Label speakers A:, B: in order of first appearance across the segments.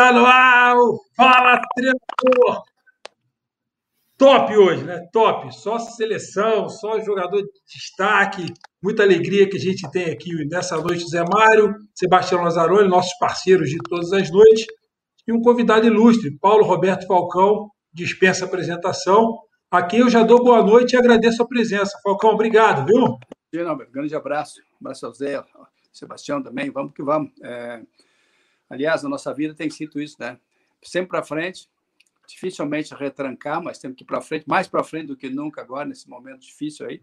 A: Está no ar Fala Treinador. Top hoje, né? Top. Só seleção, só jogador de destaque. Muita alegria que a gente tem aqui nessa noite, Zé Mário, Sebastião Lazzaroni, nossos parceiros de todas as noites, e um convidado ilustre, Paulo Roberto Falcão, dispensa apresentação. Aqui eu já dou boa noite e agradeço a presença. Falcão, obrigado, viu?
B: Não, grande abraço. Um abraço ao Zé, ao Sebastião também. Vamos que vamos. É... Aliás, na nossa vida tem sido isso, né? Sempre para frente, dificilmente retrancar, mas temos que ir para frente, mais para frente do que nunca agora, nesse momento difícil aí.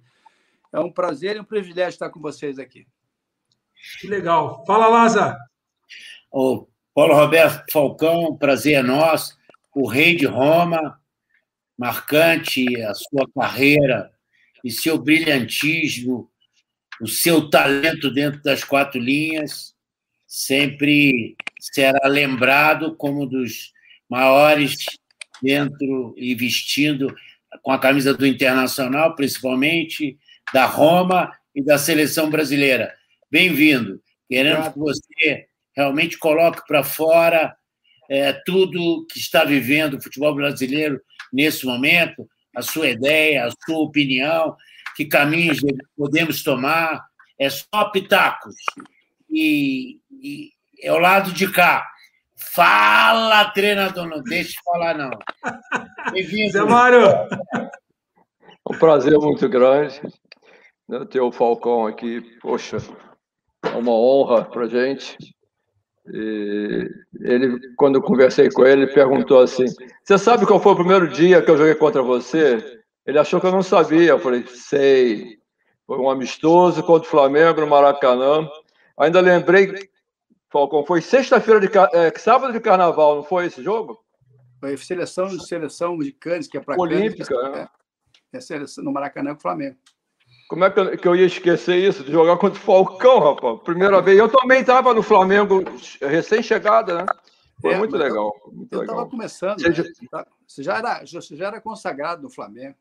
B: É um prazer e um privilégio estar com vocês aqui.
A: Que legal. Fala, Laza.
C: O Paulo Roberto Falcão, prazer é nosso. O rei de Roma, marcante a sua carreira e seu brilhantismo, o seu talento dentro das quatro linhas, sempre será lembrado como um dos maiores dentro e vestindo com a camisa do Internacional, principalmente da Roma e da seleção brasileira. Bem-vindo. Queremos que você realmente coloque para fora é, tudo que está vivendo o futebol brasileiro nesse momento, a sua ideia, a sua opinião, que caminhos podemos tomar. É só pitacos. E, e é o lado de cá. Fala, treinador, não deixe de falar, não.
A: Bem-vindo. Zé Mário.
D: Um prazer muito grande né, ter o Falcão aqui. Poxa, é uma honra para gente. E ele, quando eu conversei com ele, ele perguntou assim: Você sabe qual foi o primeiro dia que eu joguei contra você? Ele achou que eu não sabia. Eu falei: Sei. Foi um amistoso contra o Flamengo no Maracanã. Ainda lembrei Falcão, foi sexta-feira de é, sábado de carnaval, não foi esse jogo?
B: Foi seleção, seleção de Cannes, que é para
D: Olímpica,
B: Cannes, é, é seleção, no Maracanã com o Flamengo.
D: Como é que eu, que eu, ia esquecer isso, de jogar contra o Falcão, rapaz? Primeira vez. Eu também estava no Flamengo, recém-chegada, né? Foi é, muito legal. Muito
B: eu
D: estava
B: começando. Você, né? já... você, já era, você já era consagrado no Flamengo.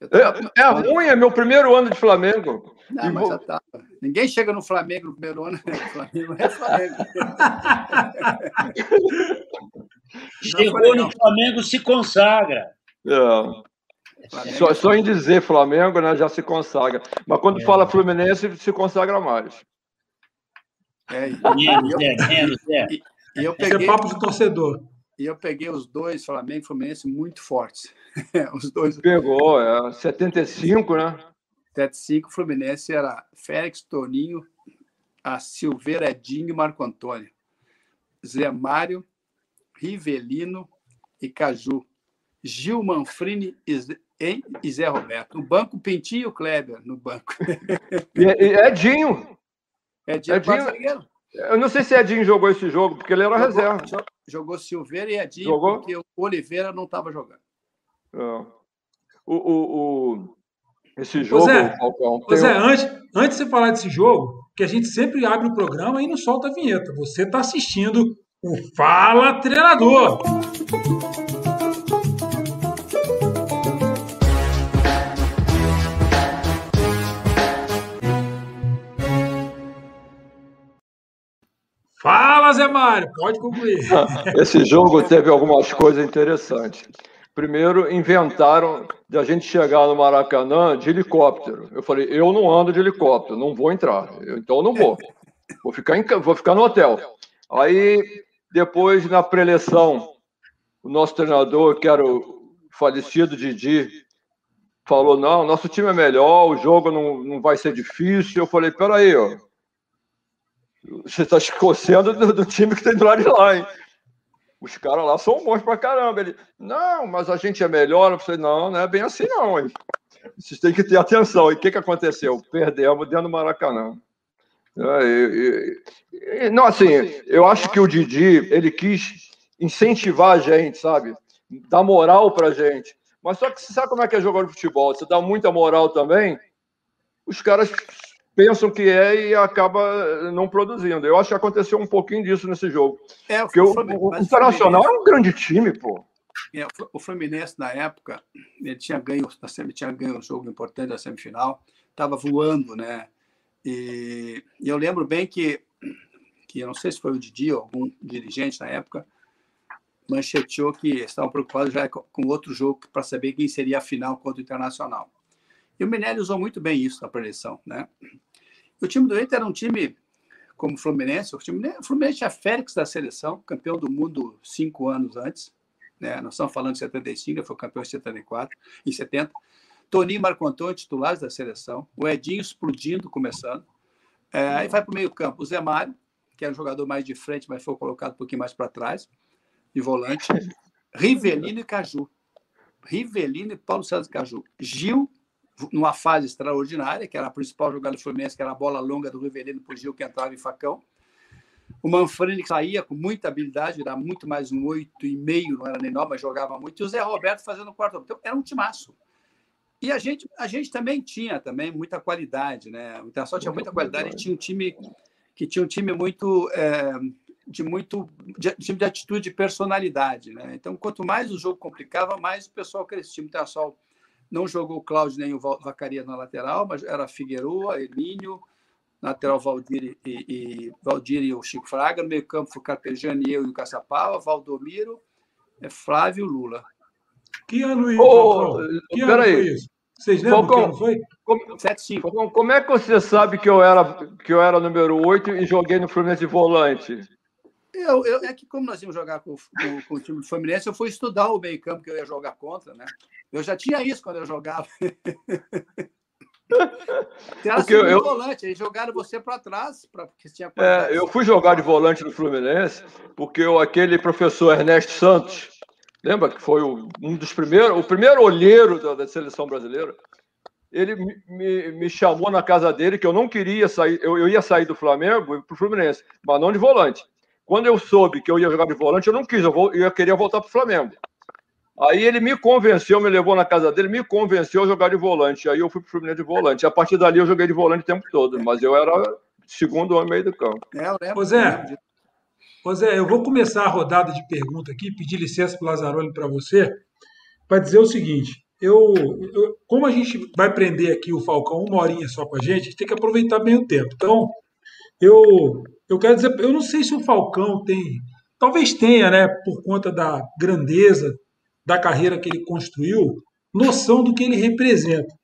D: É, é ruim, é meu primeiro ano de Flamengo.
B: Não, mas já tá. Ninguém chega no Flamengo no primeiro ano, né? Flamengo é Flamengo.
C: Chegou no Flamengo, se consagra.
D: É. Só, só, em dizer Flamengo, né, já se consagra. Mas quando é. fala Fluminense, se consagra mais.
B: É, menos, é, menos, é. E, e eu peguei,
A: Esse é papo de torcedor.
B: E eu peguei os dois, Flamengo e Fluminense, muito fortes. os dois.
D: Pegou, é. 75, né?
B: 75, Fluminense era Félix, Toninho, a Silveira Edinho e Marco Antônio. Zé Mário, Rivelino e Caju. Gil Manfrini e Zé Roberto. No banco, Pintinho e Kleber no banco.
D: Edinho.
B: Edinho, Edinho.
D: Eu não sei se Edinho jogou esse jogo, porque ele era jogou, reserva.
B: Jogou Silveira e Edinho, jogou? porque o Oliveira não estava jogando.
D: É. O, o, o, esse jogo, Zé,
A: Falcão. Zé, um... antes, antes de você falar desse jogo, que a gente sempre abre o programa e não solta a vinheta. Você está assistindo o Fala Treinador. Fala, Zé Mário, pode concluir.
D: Esse jogo teve algumas coisas interessantes. Primeiro, inventaram de a gente chegar no Maracanã de helicóptero. Eu falei, eu não ando de helicóptero, não vou entrar. então eu não vou. Vou ficar, em, vou ficar no hotel. Aí, depois, na preleção, o nosso treinador, que era o falecido Didi, falou: não, nosso time é melhor, o jogo não, não vai ser difícil. Eu falei: peraí, ó, você está escocendo do, do, time que tem do lado de lá, hein? Os caras lá são bons pra caramba. Ele, não, mas a gente é melhor. Eu falei, não, não é bem assim, não, hein? Vocês têm que ter atenção. E o que, que aconteceu? Perdemos dentro do Maracanã. É, e, e, e, não, assim, eu acho que o Didi, ele quis incentivar a gente, sabe? Dar moral pra gente. Mas só que você sabe como é que é jogar de futebol? Você dá muita moral também, os caras pensam que é e acaba não produzindo. Eu acho que aconteceu um pouquinho disso nesse jogo. É, Porque o, o, o Internacional é um grande time, pô.
B: É, o Fluminense, na época, ele tinha ganho, ele tinha ganho um jogo importante da semifinal, estava voando, né? E, e, eu lembro bem que, que, eu não sei se foi o Didi ou algum dirigente na época, mancheteou que estavam preocupados já com outro jogo para saber quem seria a final contra o Internacional. E o Minelli usou muito bem isso na preleção. Né? O time do Inter era um time como o Fluminense. O, time, o Fluminense é Félix da seleção, campeão do mundo cinco anos antes. Né? Nós estamos falando de 75, ele foi campeão em 74, em 70. Toninho Marco Antônio, titulares da seleção. O Edinho explodindo, começando. É, aí vai para o meio-campo o Zé Mário, que era um jogador mais de frente, mas foi colocado um pouquinho mais para trás, de volante. Rivelino e Caju. Rivelino e Paulo César Caju. Gil, numa fase extraordinária, que era a principal jogada do Fluminense, que era a bola longa do Rivelino para o Gil, que entrava em facão. O Manfredi saía com muita habilidade, era muito mais um oito e meio, não era nem nove, mas jogava muito. E o Zé Roberto fazendo o quarto. Então, era um timaço. E a gente, a gente também tinha também muita qualidade, né? O Internacional tinha muita qualidade e tinha um time que tinha um time muito é, de muito de, de atitude de personalidade, né? Então, quanto mais o jogo complicava, mais o pessoal crescia. O Internacional não jogou o Cláudio nem o Vacaria na lateral, mas era Figueroa, Emílio, lateral Valdir e, e, Valdir e o Chico Fraga, no meio campo foi Carpejani, eu e o Caçapava, Valdomiro, é Flávio Lula.
A: Que ano isso? Oh, que ano foi isso? Vocês lembram Falcão, que ano foi?
D: Como, 7, Falcão, como é que você sabe que eu era, que eu era número 8 e joguei no Fluminense de volante?
B: Eu, eu, é que como nós íamos jogar com, com, com o time do Fluminense, eu fui estudar o meio campo que eu ia jogar contra, né? Eu já tinha isso quando eu jogava. Porque eu, eu volante, aí jogaram você para trás, pra, porque tinha
D: é, Eu fui jogar de volante no Fluminense, porque eu, aquele professor Ernesto Santos, lembra que foi o, um dos primeiros, o primeiro olheiro da, da seleção brasileira, ele me, me, me, chamou na casa dele que eu não queria sair, eu, eu ia sair do Flamengo para o Fluminense, mas não de volante. Quando eu soube que eu ia jogar de volante, eu não quis, eu, vou, eu queria voltar para o Flamengo. Aí ele me convenceu, me levou na casa dele, me convenceu a jogar de volante. Aí eu fui pro Fluminense de volante. A partir dali eu joguei de volante o tempo todo, mas eu era segundo homem meio do campo.
A: É. Ô Zé, Ô Zé, eu vou começar a rodada de pergunta aqui, pedir licença para o Lazzaroni para você, para dizer o seguinte. Eu, eu, como a gente vai prender aqui o Falcão uma horinha só com a gente, a gente tem que aproveitar bem o tempo. Então, eu, eu quero dizer, eu não sei se o Falcão tem, talvez tenha, né, por conta da grandeza da carreira que ele construiu, noção do que ele representa.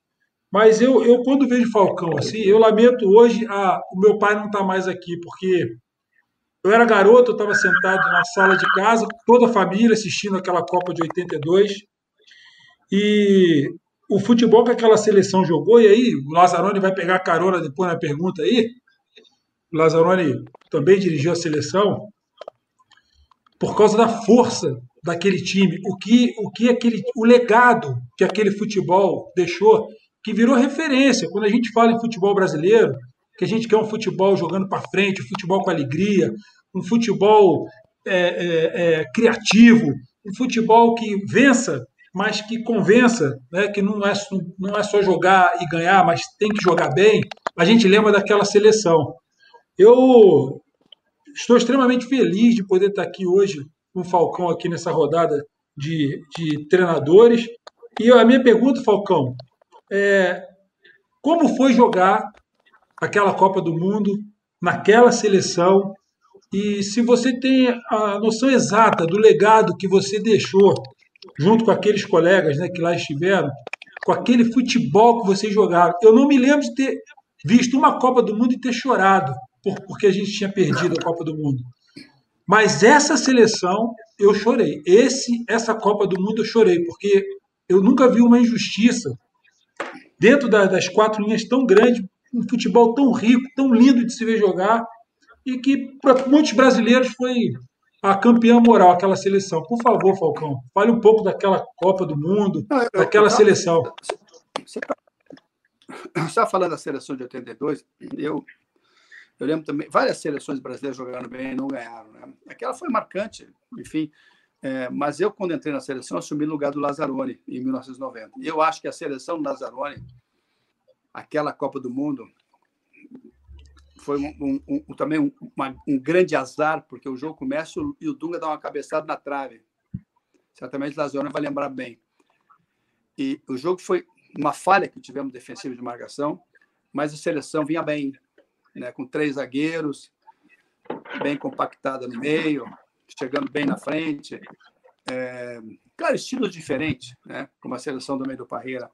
A: Mas eu, eu quando vejo Falcão assim, eu lamento hoje, a, o meu pai não está mais aqui, porque eu era garoto, eu estava sentado na sala de casa, toda a família assistindo aquela Copa de 82, e o futebol que aquela seleção jogou, e aí o Lazzaroni vai pegar carona depois na pergunta aí, Lazzaroni também dirigiu a seleção, por causa da força daquele time, o que, o que aquele, o legado que aquele futebol deixou, que virou referência. Quando a gente fala em futebol brasileiro, que a gente quer um futebol jogando para frente, um futebol com alegria, um futebol é, é, é, criativo, um futebol que vença, mas que convença, né, que não é, não é só jogar e ganhar, mas tem que jogar bem. A gente lembra daquela seleção. Eu estou extremamente feliz de poder estar aqui hoje com o Falcão aqui nessa rodada de, de treinadores. E a minha pergunta, Falcão, é como foi jogar aquela Copa do Mundo naquela seleção e se você tem a noção exata do legado que você deixou junto com aqueles colegas né, que lá estiveram, com aquele futebol que vocês jogaram. Eu não me lembro de ter visto uma Copa do Mundo e ter chorado porque a gente tinha perdido a Copa do Mundo. Mas essa seleção eu chorei. Esse, essa Copa do Mundo eu chorei, porque eu nunca vi uma injustiça dentro da, das quatro linhas tão grande, um futebol tão rico, tão lindo de se ver jogar, e que para muitos brasileiros foi a campeã moral, aquela seleção. Por favor, Falcão, fale um pouco daquela Copa do Mundo, Não, eu, daquela eu, seleção.
B: Você está falando da seleção de 82, eu eu lembro também, várias seleções brasileiras jogaram bem e não ganharam. Né? Aquela foi marcante, enfim. É, mas eu, quando entrei na seleção, assumi o lugar do Lazzaroni, em 1990. E eu acho que a seleção do Lazzaroni, aquela Copa do Mundo, foi um, um, um, também um, uma, um grande azar, porque o jogo começa e o Dunga dá uma cabeçada na trave. Certamente o Lazzaroni vai lembrar bem. E o jogo foi uma falha que tivemos defensiva de marcação, mas a seleção vinha bem né, com três zagueiros, bem compactada no meio, chegando bem na frente. É, claro, estilos diferentes, né? como a seleção do meio do Parreira.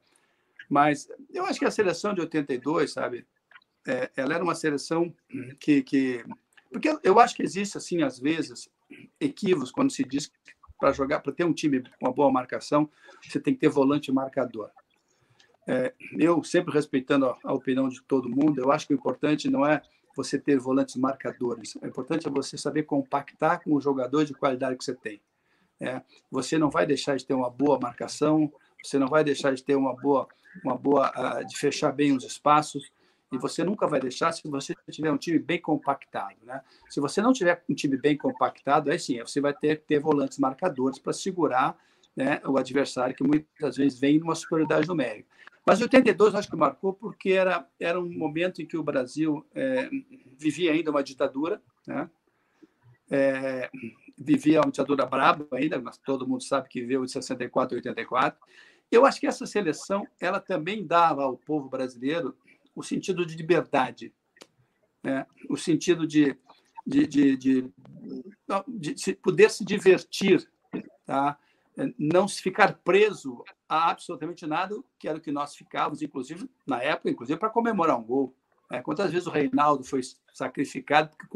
B: Mas eu acho que a seleção de 82, sabe, é, ela era uma seleção que, que. Porque eu acho que existe, assim, às vezes, equívocos quando se diz para jogar, para ter um time com uma boa marcação, você tem que ter volante marcador. É, eu, sempre respeitando a, a, opinião de todo mundo, eu acho que o importante não é você ter volantes marcadores, o importante é você saber compactar com o jogador de qualidade que você tem. É, você não vai deixar de ter uma boa marcação, você não vai deixar de ter uma boa, uma boa uh, de fechar bem os espaços, e você nunca vai deixar se você tiver um time bem compactado. Né? Se você não tiver um time bem compactado, aí sim, você vai ter que ter volantes marcadores para segurar né, o adversário, que muitas vezes vem numa superioridade numérica. Mas 82 acho que marcou porque era, era um momento em que o Brasil é, vivia ainda uma ditadura, né? É, vivia uma ditadura braba ainda, mas todo mundo sabe que veio de 64 a 84. Eu acho que essa seleção ela também dava ao povo brasileiro o sentido de liberdade, né? o sentido de, de, de, de, de poder se divertir, tá? Não se ficar preso a absolutamente nada, que era o que nós ficávamos, inclusive, na época, inclusive, para comemorar um gol. É, quantas vezes o Reinaldo foi sacrificado porque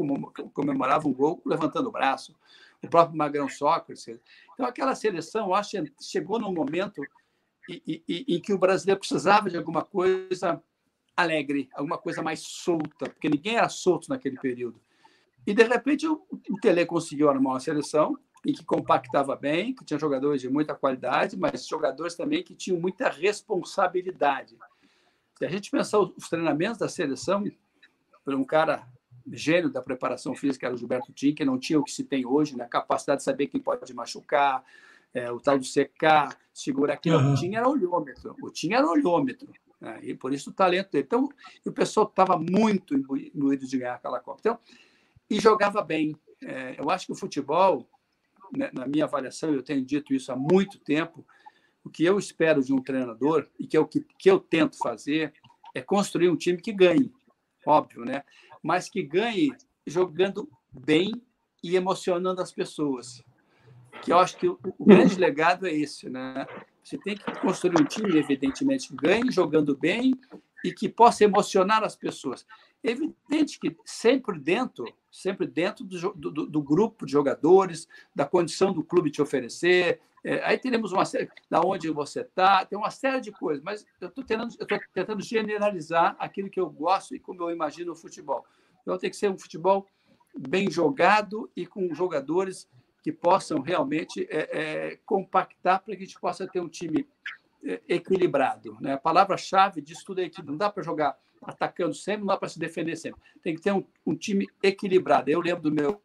B: comemorava um gol levantando o braço? O próprio Magrão Sócrates. Então, aquela seleção, acho chegou num momento em que o brasileiro precisava de alguma coisa alegre, alguma coisa mais solta, porque ninguém era solto naquele período. E, de repente, o, o Tele conseguiu armar uma seleção em que compactava bem, que tinha jogadores de muita qualidade, mas jogadores também que tinham muita responsabilidade. Se a gente pensar os treinamentos da seleção, por um cara gênio da preparação física, era o Gilberto Tim, que não tinha o que se tem hoje, né? a capacidade de saber quem pode machucar, é, o tal do secar, segurar aqui. Uhum. O Tim era olhômetro, o Tim era olhômetro. Né? E por isso o talento dele. Então, o pessoal estava muito imbuído de ganhar aquela Copa. Então, e jogava bem. É, eu acho que o futebol, né, na minha avaliação, eu tenho dito isso há muito tempo, o que eu espero de um treinador e que é o que, que eu tento fazer é construir um time que ganhe, óbvio, né? Mas que ganhe jogando bem e emocionando as pessoas. Que eu acho que o, o grande legado é esse, né? Você tem que construir um time, evidentemente, que ganhe jogando bem e que possa emocionar as pessoas. É evidente que sempre dentro, sempre dentro do, do, do grupo de jogadores, da condição do clube te oferecer. É, aí teremos uma série, da onde você está, tem uma série de coisas, mas eu estou tentando, generalizar aquilo que eu gosto e como eu imagino o futebol. Então tem que ser um futebol bem jogado e com jogadores que possam realmente é, é, compactar para que a gente possa ter um time é, equilibrado. Né? A palavra-chave disso tudo é equilíbrio. Não dá para jogar atacando sempre, não dá para se defender sempre. Tem que ter um, um time equilibrado. Eu lembro do meu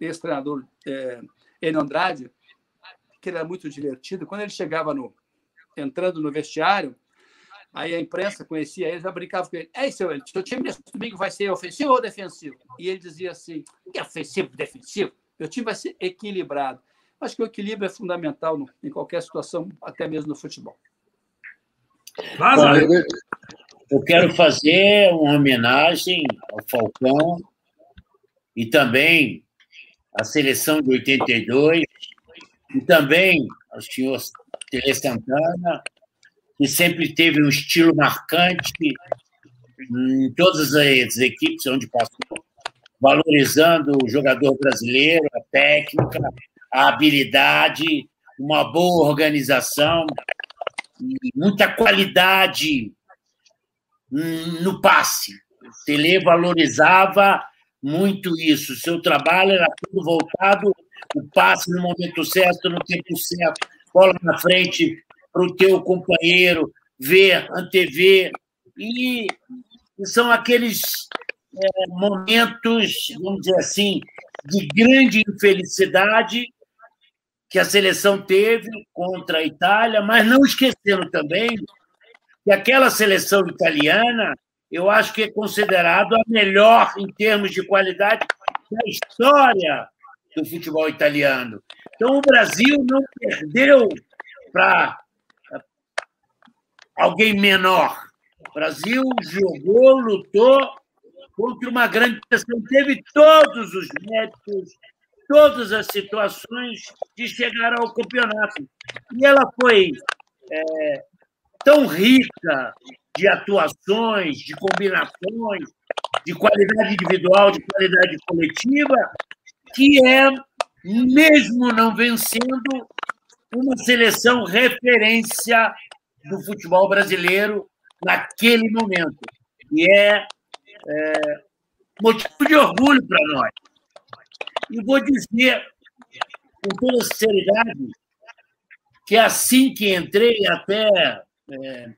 B: ex-treinador é, Enio Andrade, que ele era muito divertido. Quando ele chegava no entrando no vestiário, aí a imprensa conhecia ele, já brincava com ele. É isso, ele, seu time nesse domingo vai ser ofensivo ou defensivo? E ele dizia assim, que ofensivo, defensivo? Meu time vai ser equilibrado. Acho que o equilíbrio é fundamental no, em qualquer situação, até mesmo no futebol.
C: Bom, eu quero fazer uma homenagem ao Falcão e também à seleção de 82 e também ao senhor Tele Santana, que sempre teve um estilo marcante em todas as equipes onde passou valorizando o jogador brasileiro, a técnica, a habilidade, uma boa organização, muita qualidade no passe. Tele valorizava muito isso. Seu trabalho era tudo voltado, o passe no momento certo, no tempo certo, bola na frente para o teu companheiro, ver, antever. E são aqueles é, momentos, vamos dizer assim, de grande infelicidade que a seleção teve contra a Itália, mas não esquecendo também que aquela seleção italiana, eu acho que é considerado a melhor em termos de qualidade da história do futebol italiano. Então, o Brasil não perdeu para alguém menor. O Brasil jogou, lutou contra uma grande seleção, teve todos os méritos todas as situações de chegar ao campeonato. E ela foi é, tão rica de atuações, de combinações, de qualidade individual, de qualidade coletiva, que é, mesmo não vencendo, uma seleção referência do futebol brasileiro naquele momento. E é, é motivo de orgulho para nós. E vou dizer, com toda sinceridade, que assim que entrei, até é,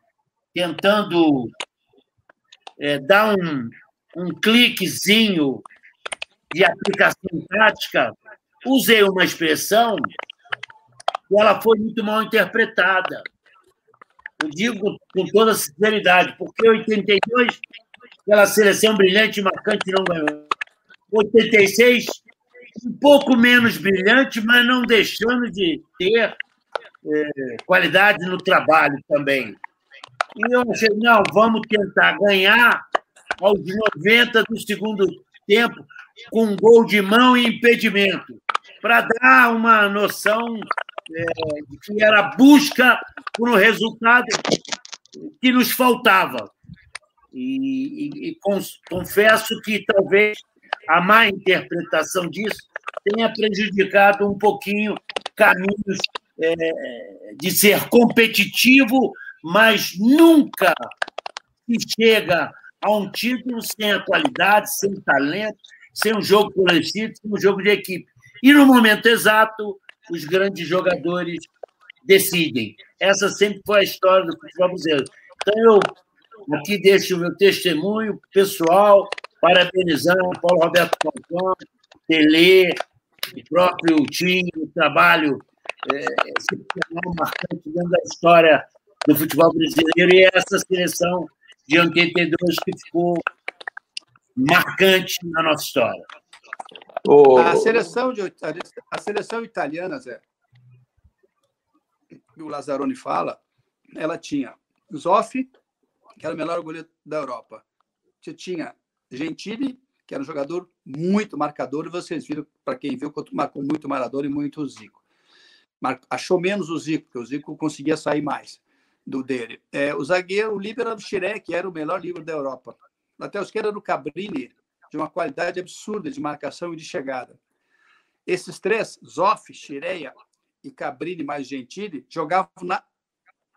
C: tentando é, dar um, um cliquezinho de aplicação tática, usei uma expressão e ela foi muito mal interpretada. Eu digo com toda sinceridade, porque 82, aquela seleção brilhante e marcante não ganhou. 86, um pouco menos brilhante, mas não deixando de ter é, qualidade no trabalho também. E eu achei, não, vamos tentar ganhar aos 90 do segundo tempo, com um gol de mão e impedimento, para dar uma noção é, de que era busca por um resultado que nos faltava. E, e, e confesso que talvez a má interpretação disso tenha prejudicado um pouquinho caminhos é, de ser competitivo, mas nunca se chega a um título sem a qualidade, sem talento, sem um jogo coletivo, sem um jogo de equipe. E no momento exato, os grandes jogadores decidem. Essa sempre foi a história do futebol brasileiro. Então, eu aqui deixo o meu testemunho pessoal, parabenizando Paulo Roberto Falcão, Tele, o próprio time, o trabalho é, excepcional, marcante dentro da história do futebol brasileiro e essa seleção de 82 que ficou marcante na nossa história.
B: A seleção, de, a seleção italiana, Zé, que o Lazzaroni fala, ela tinha Zoff, que era o melhor goleiro da Europa. Você tinha Gentili, que era um jogador muito marcador, e vocês viram, para quem viu, marcou muito Maradona e muito Zico. Achou menos o Zico, porque o Zico conseguia sair mais do dele. É, o zagueiro, o líbero era o Xiré, que era o melhor livro da Europa. Esquerdo era o Cabrini, de uma qualidade absurda de marcação e de chegada. Esses três, Zoff, Xireia e Cabrini mais Gentili, jogavam na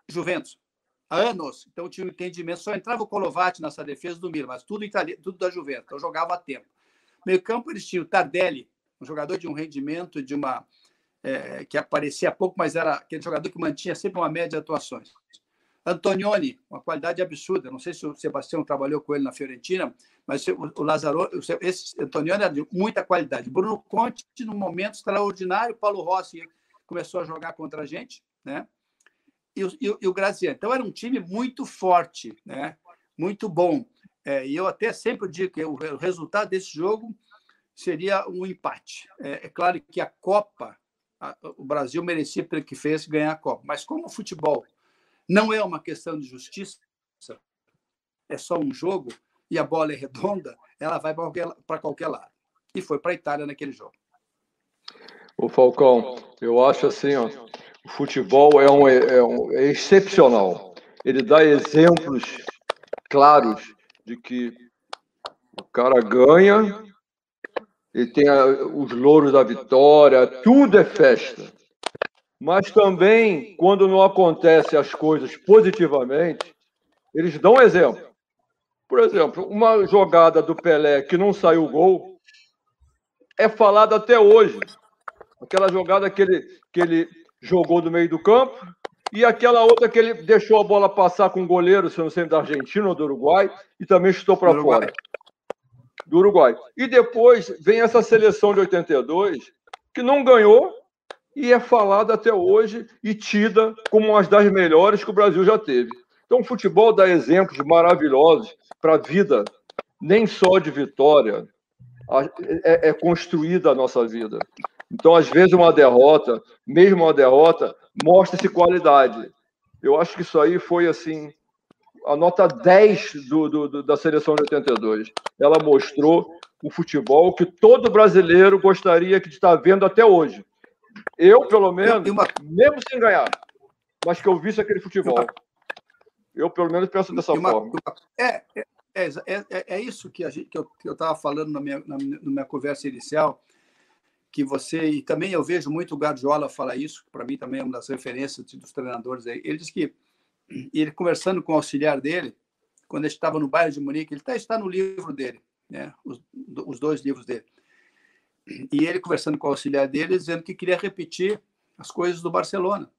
B: Juventus há anos. Então tinha um entendimento. Só entrava o Colovati nessa defesa do Milan, mas tudo, itali... tudo da Juventus. Então jogava a tempo. Meio campo eles tinham o Tardelli, um jogador de um rendimento, de uma é, que aparecia pouco, mas era aquele jogador que mantinha sempre uma média de atuações. Antonioni, uma qualidade absurda. Não sei se o Sebastião trabalhou com ele na Fiorentina, mas o Lazaro, esse Antonioni era de muita qualidade. Bruno Conte, num momento extraordinário, Paulo Rossi começou a jogar contra a gente, né? E o, e, e o Graziano. Então era um time muito forte, né? Muito bom. É, e eu até sempre digo que o, o resultado desse jogo seria um empate. É, é claro que a Copa, o Brasil merecia pelo que fez ganhar a Copa, mas como o futebol não é uma questão de justiça, é só um jogo e a bola é redonda, ela vai para qualquer, qualquer lado. E foi para a Itália naquele jogo.
D: O Falcão, eu acho assim, ó, o futebol é, um, é, um, é excepcional. Ele dá exemplos claros de que o cara ganha, ele tem a, os louros da vitória, tudo é festa. Mas também, quando não acontecem as coisas positivamente, eles dão exemplo. Por exemplo, uma jogada do Pelé que não saiu gol é falada até hoje. Aquela jogada que ele, que ele jogou do meio do campo e aquela outra que ele deixou a bola passar com o goleiro, se não sei, da Argentina ou do Uruguai, e também chutou para fora. Do Uruguai. E depois vem essa seleção de 82, que não ganhou, e é falada até hoje e tida como uma das melhores que o Brasil já teve. Então, o futebol dá exemplos maravilhosos para a vida, nem só de vitória, é, é construída a nossa vida. Então, às vezes, uma derrota, mesmo uma derrota, mostra-se qualidade. Eu acho que isso aí foi assim a nota 10 do, do, da seleção de 82. Ela mostrou o futebol que todo brasileiro gostaria de estar vendo até hoje. Eu, pelo menos, uma... mesmo sem ganhar, mas que eu visse aquele futebol. Eu, pelo menos, penso dessa uma... forma.
B: É, é, é, é, é, isso que, a gente, que eu estava falando na minha, na, na minha conversa inicial, que você, e também eu vejo muito o Guardiola falar isso, para mim também é uma das referências dos treinadores aí. Ele diz que, ele conversando com o auxiliar dele, quando ele estava no bairro de Munique, ele está, está no livro dele, né? os, os dois livros dele. E ele conversando com o auxiliar dele, dizendo que queria repetir as coisas do Barcelona.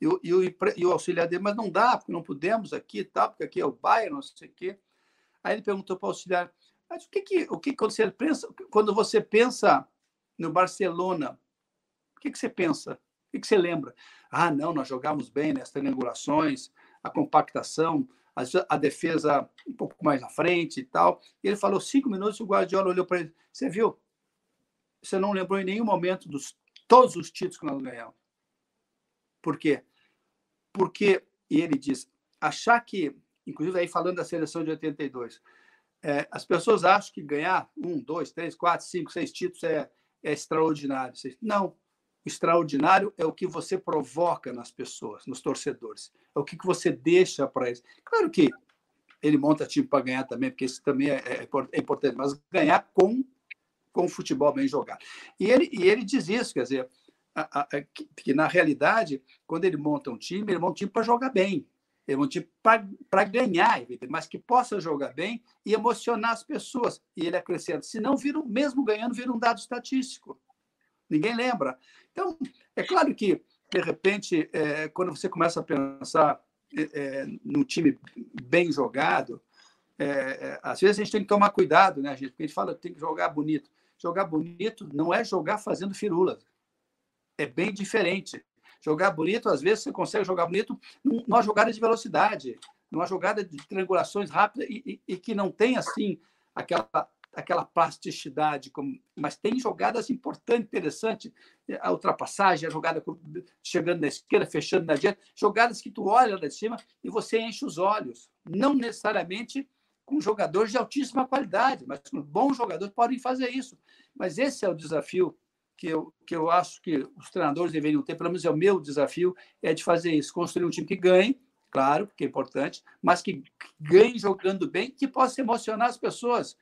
B: E e e o auxiliar dele, mas não dá, porque não podemos aqui e tal, porque aqui é o Bayern, não sei o quê. Aí ele perguntou para o auxiliar, mas o que, que, o que quando você pensa, quando você pensa no Barcelona, o que, que você pensa? O que, que você lembra? Ah, não, nós jogamos bem nas triangulações, a compactação, a, a, defesa um pouco mais à frente e tal. E ele falou cinco minutos, o Guardiola olhou para ele. Você viu? Você não lembrou em nenhum momento dos todos os títulos que nós ganhamos. Por quê? Porque, e ele diz, achar que, inclusive aí falando da seleção de 82, é, as pessoas acham que ganhar um, dois, três, quatro, cinco, seis títulos é, é extraordinário. Não. O extraordinário é o que você provoca nas pessoas, nos torcedores. É o que você deixa para eles. Claro que ele monta time para ganhar também, porque isso também é, é, é, importante, mas ganhar com, com futebol bem jogado. E ele, e ele diz isso, quer dizer, a, a, a, que, que, na realidade, quando ele monta um time, ele monta um time para jogar bem. Ele monta um time para ganhar, mas que possa jogar bem e emocionar as pessoas. E ele acrescenta, se não mesmo ganhando, vira um dado estatístico. Ninguém lembra. Então, é claro que, de repente, é, quando você começa a pensar é, é num time bem jogado, é, é, às vezes a gente tem que tomar cuidado, né, gente? Porque a gente fala tem que jogar bonito. Jogar bonito não é jogar fazendo firulas. É bem diferente. Jogar bonito, às vezes, você consegue jogar bonito numa jogada de velocidade, numa jogada de triangulações rápidas e, e, e que não tem, assim, aquela aquela plasticidade, como, mas tem jogadas importantes, interessantes, a ultrapassagem, a jogada chegando na esquerda, fechando na direita, jogadas que tu olha lá de cima e você enche os olhos, não necessariamente com jogadores de altíssima qualidade, mas com bons jogadores podem fazer isso. Mas esse é o desafio que eu, que eu acho que os treinadores deveriam ter, pelo menos é o meu desafio, é de fazer isso, construir um time que ganhe, claro, que é importante, mas que ganhe jogando bem, que possa emocionar as pessoas.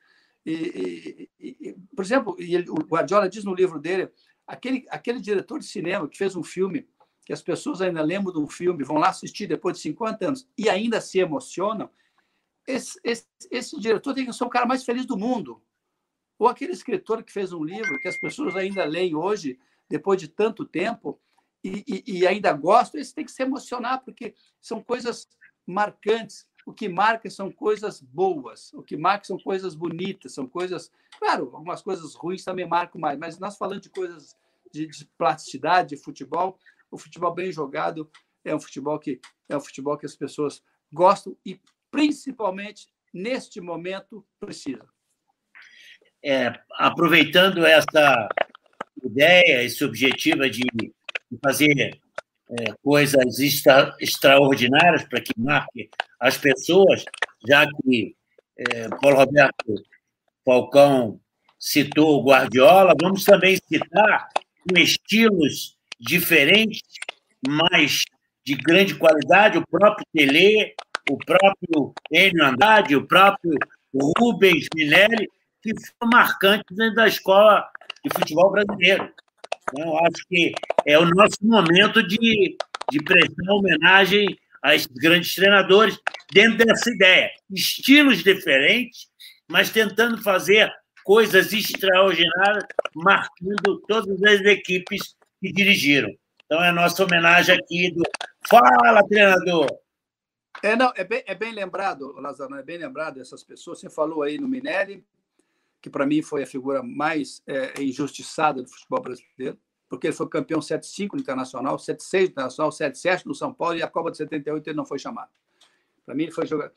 B: E, e, e, por exemplo, ele, o Guardiola diz no livro dele, aquele, aquele diretor de cinema que fez um filme, que as pessoas ainda lembram do filme, vão lá assistir depois de 50 anos e ainda se emocionam, esse, esse, esse diretor tem que ser o cara mais feliz do mundo. Ou aquele escritor que fez um livro que as pessoas ainda leem hoje, depois de tanto tempo, e, e, e ainda gostam, esse tem que se emocionar, porque são coisas marcantes o que marca são coisas boas, o que marca são coisas bonitas, são coisas. Claro, algumas coisas ruins também marcam mais, mas nós falando de coisas de, de plasticidade, de futebol, o futebol bem jogado é um futebol que é um futebol que as pessoas gostam e principalmente neste momento precisam.
C: É, aproveitando essa ideia, esse objetivo de fazer é, coisas extra, extraordinárias para que marque as pessoas, já que é, Paulo Roberto Falcão citou o Guardiola, vamos também citar com estilos diferentes, mas de grande qualidade, o próprio Tele, o próprio Enio Andrade, o próprio Rubens Minelli, que foram marcantes dentro da escola de futebol brasileiro. Então, acho que é o nosso momento de, de prestar homenagem a esses grandes treinadores dentro dessa ideia. Estilos diferentes, mas tentando fazer coisas extraordinárias, marcando todas as equipes que dirigiram. Então, é a nossa homenagem aqui do Fala, treinador!
B: É, não, é, bem, é bem lembrado, Lázaro, é bem lembrado essas pessoas. Você falou aí no Minelli, que para mim foi a figura mais é, injustiçada do futebol brasileiro, porque ele foi campeão 7-5 no Internacional, 7-6 no Internacional, 7-7 no São Paulo e a Copa de 78 ele não foi chamado. Para mim, ele foi jogar.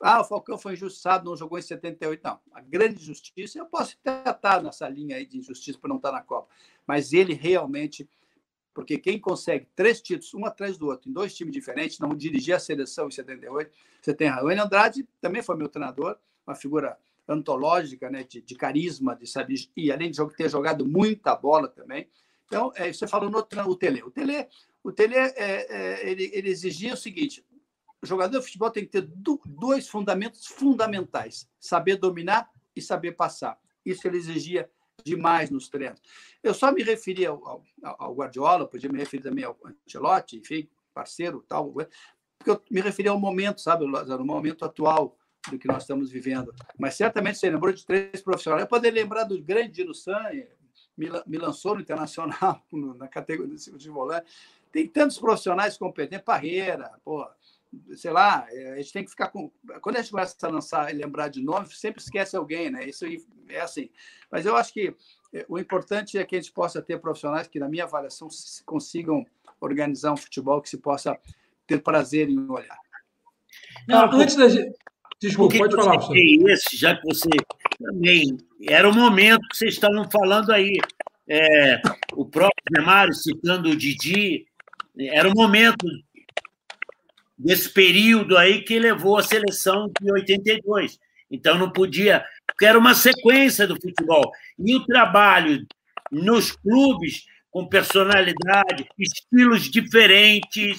B: Ah, o Falcão foi injustiçado, não jogou em 78. Não, a grande injustiça, eu posso até estar nessa linha aí de injustiça por não estar na Copa, mas ele realmente. Porque quem consegue três títulos, um atrás do outro, em dois times diferentes, não dirigir a seleção em 78, você tem Raul Andrade, também foi meu treinador, uma figura antológica, né, de, de, carisma, de saber, e além de ter jogado muita bola também. Então, é, você falou no o Tele. O Tele, o Tele é, é, ele, ele exigia o seguinte: o jogador de futebol tem que ter dois fundamentos fundamentais: saber dominar e saber passar. Isso ele exigia demais nos treinos. Eu só me referi ao, ao, ao Guardiola, podia me referir também ao Ancelotti, enfim, parceiro, tal, porque eu me referi ao momento, sabe, no momento atual do que nós estamos vivendo. Mas certamente você lembrou de três profissionais. Eu poderia lembrar do grande Dino San, me, lançou no Internacional, na categoria de volante. Tem tantos profissionais competentes, Parreira, pô, sei lá, é, a gente tem que ficar com. Quando a gente começa a lançar e lembrar de nome, sempre esquece alguém, né? Isso é assim. Mas eu acho que é, o importante é que a gente possa ter profissionais que, na minha avaliação, consigam organizar um futebol que se possa ter prazer em olhar.
A: Não, antes da gente. Desculpa, pode falar,
C: professor. Esse, já que você também. Era o momento que vocês estavam falando aí. É, o próprio Nemário citando o Didi. Era o momento desse período aí que levou a seleção de 82. Então não podia, porque era uma sequência do futebol. E o trabalho nos clubes com personalidade, estilos diferentes,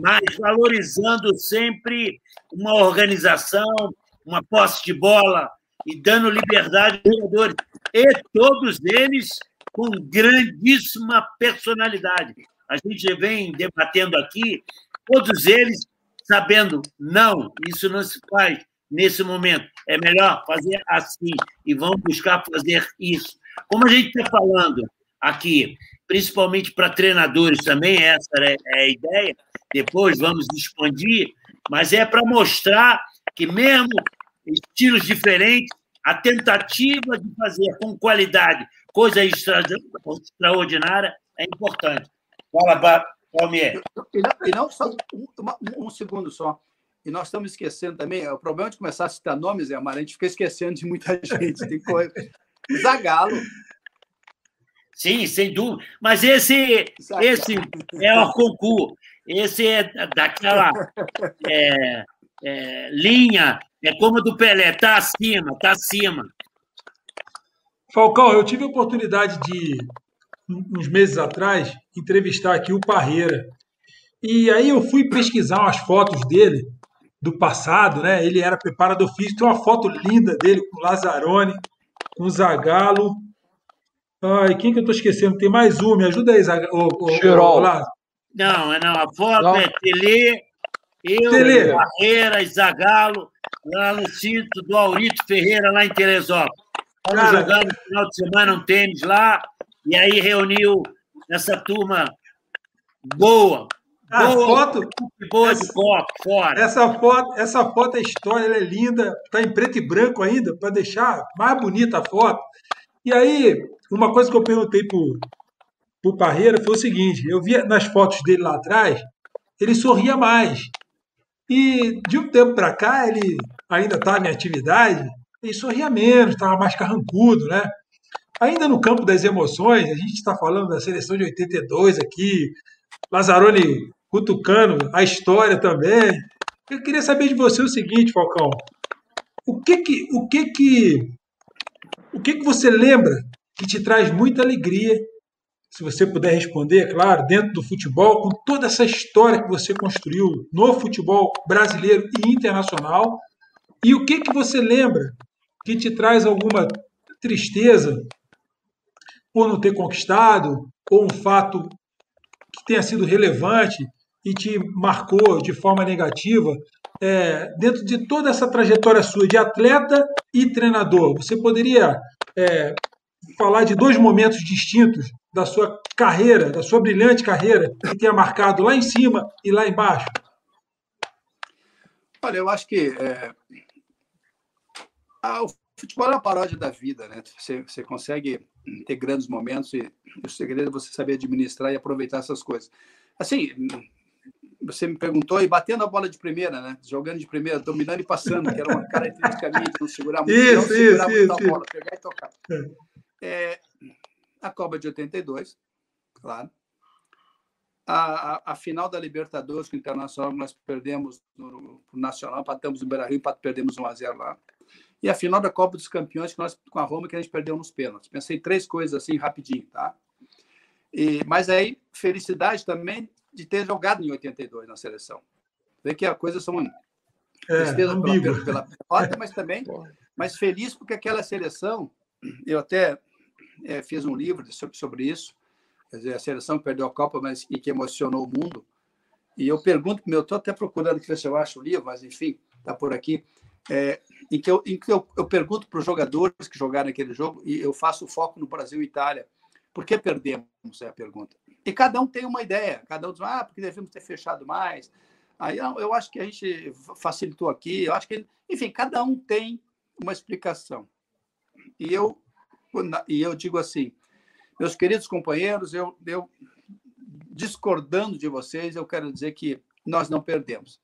C: mas valorizando sempre uma organização, uma posse de bola e dando liberdade aos jogadores. E todos eles com grandíssima personalidade. A gente vem debatendo aqui todos eles sabendo, não, isso não se faz nesse momento, é melhor fazer assim, e vamos buscar fazer isso. Como a gente está falando aqui, principalmente para treinadores também, essa é a ideia, depois vamos expandir, mas é para mostrar que mesmo estilos diferentes, a tentativa de fazer com qualidade coisa extraordinária é importante. Fala,
B: Palmier. E não, e não só um, um, segundo só. E nós estamos esquecendo também, o problema de começar a citar nomes, é, a gente fica esquecendo de muita gente. Tem correr. Zagalo.
C: Sim, sem dúvida. Mas esse, esse é o concurso. Esse é daquela é, é, linha, é como do Pelé, está acima, está acima.
A: Falcão, eu tive a oportunidade de uns meses atrás, entrevistar aqui o Parreira. E aí eu fui pesquisar umas fotos dele do passado, né? Ele era preparador físico, tem uma foto linda dele com o Lazzaroni, com o Zagallo. Ai, quem que eu tô esquecendo? Tem mais um, me ajuda aí, Zagallo.
C: Não, não, a foto não. é Tele, eu, Tele. Parreira, Zagallo, lá no sítio do Aurito Ferreira, lá em Teresópolis. Estamos jogando no final de semana um tênis lá, e aí reuniu essa turma boa.
A: A boa, foto,
C: boa essa, de copo, fora.
A: Essa foto, essa foto é história, ela é linda, está em preto e branco ainda, para deixar mais bonita a foto. E aí, uma coisa que eu perguntei para o Parreira foi o seguinte: eu via nas fotos dele lá atrás, ele sorria mais. E de um tempo para cá, ele ainda está em atividade, ele sorria menos, estava mais carrancudo, né? Ainda no campo das emoções, a gente está falando da seleção de 82 aqui, Lazzaroni cutucando a história também. Eu queria saber de você o seguinte, Falcão. O que que, o que que, o que que você lembra que te traz muita alegria, se você puder responder, claro, dentro do futebol, com toda essa história que você construiu no futebol brasileiro e internacional? E o que que você lembra que te traz alguma tristeza por não ter conquistado, ou um fato que tenha sido relevante e te marcou de forma negativa, é, dentro de toda essa trajetória sua de atleta e treinador, você poderia é, falar de dois momentos distintos da sua carreira, da sua brilhante carreira, que tenha marcado lá em cima e lá embaixo?
B: Olha, eu acho que é... ah, o futebol é uma paródia da vida, né? Você, você consegue ter grandes momentos e o segredo é você saber administrar e aproveitar essas coisas. Assim, você me perguntou, e batendo a bola de primeira, né? Jogando de primeira, dominando e passando, que era uma característica minha de não segurar muito,
A: isso, não segurar
B: isso, muito isso, a bola, pegar e tocar. É, a Copa de 82, claro. A, a, a, final da Libertadores com o Internacional, nós perdemos no, no Nacional, empatamos no Beira-Rio, perdemos 1 a 0 lá. e a final da Copa dos Campeões que nós, com a Roma que a gente perdeu nos pênaltis. Pensei três coisas assim rapidinho, tá? E, mas aí, felicidade também de ter jogado em 82 na seleção. Vê que a coisa são é, tristeza pela, pela derrota, mas também mas feliz porque aquela seleção, eu até é, fiz um livro sobre, sobre isso, dizer, a seleção que perdeu a Copa mas, e que emocionou o mundo. E eu pergunto, meu, estou até procurando se eu acho o livro, mas enfim, está por aqui é, em que, eu, em que eu, eu pergunto para os jogadores que jogaram aquele jogo, e eu faço foco no Brasil e Itália, por que perdemos? É a pergunta. E cada um tem uma ideia, cada um diz, ah, porque devemos ter fechado mais. Aí eu acho que a gente facilitou aqui, eu acho que, enfim, cada um tem uma explicação. E eu, e eu digo assim, meus queridos companheiros, eu, eu discordando de vocês, eu quero dizer que nós não perdemos.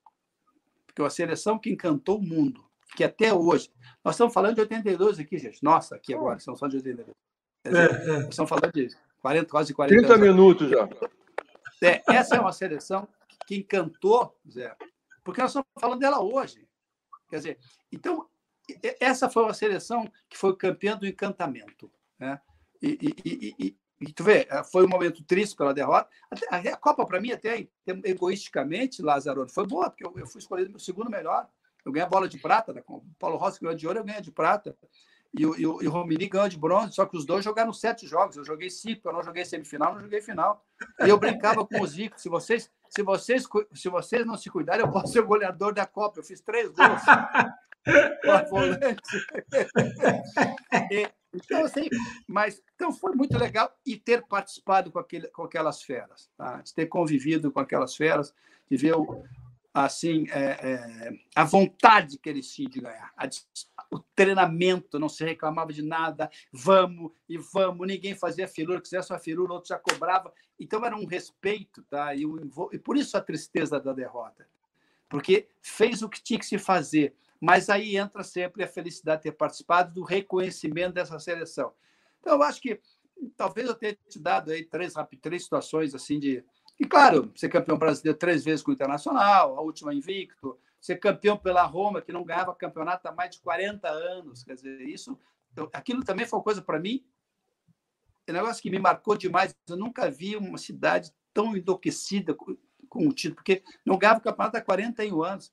B: Porque a seleção que encantou o mundo, que até hoje. Nós estamos falando de 82 aqui, gente. Nossa, aqui agora, estamos falando de 82. É, é. Estamos falando de 40, quase 40
D: 30 anos. minutos já.
B: É, essa é uma seleção que encantou, Zé, porque nós estamos falando dela hoje. Quer dizer, então, essa foi uma seleção que foi campeã do encantamento. Né? E, e, e, e tu vê, foi um momento triste pela derrota. A Copa, para mim, até egoisticamente, Lázaro, foi boa, porque eu, fui escolhido o segundo melhor. Eu ganhei a bola de prata, né? o Paulo Rossi ganhou de ouro, eu ganhei de prata. E o, e, o, e o Romini ganhou de bronze, só que os dois jogaram sete jogos. Eu joguei cinco, eu não joguei semifinal, não joguei final. E eu brincava com os Zico. Se vocês, se, vocês, se vocês não se cuidarem, eu posso ser o goleador da Copa. Eu fiz três gols. então, assim, mas então foi muito legal e ter participado com, aquele, com aquelas feras, tá? ter convivido com aquelas feras, de ver o, assim, é, é, a vontade que eles tinham de ganhar, a, o treinamento, não se reclamava de nada, vamos e vamos, ninguém fazia firula, quisesse uma firula, outro já cobrava, então era um respeito, tá? E, o, e por isso a tristeza da derrota, porque fez o que tinha que se fazer, mas aí entra sempre a felicidade de ter participado do reconhecimento dessa seleção. Então, eu acho que talvez eu tenha te dado aí três, três situações assim de e, claro, ser campeão brasileiro três vezes com o Internacional, a última invicto, ser campeão pela Roma, que não ganhava campeonato há mais de 40 anos. Quer dizer, isso, aquilo também foi uma coisa para mim, um negócio que me marcou demais. Eu nunca vi uma cidade tão enlouquecida com, com o título, porque não ganhava campeonato há 41 anos.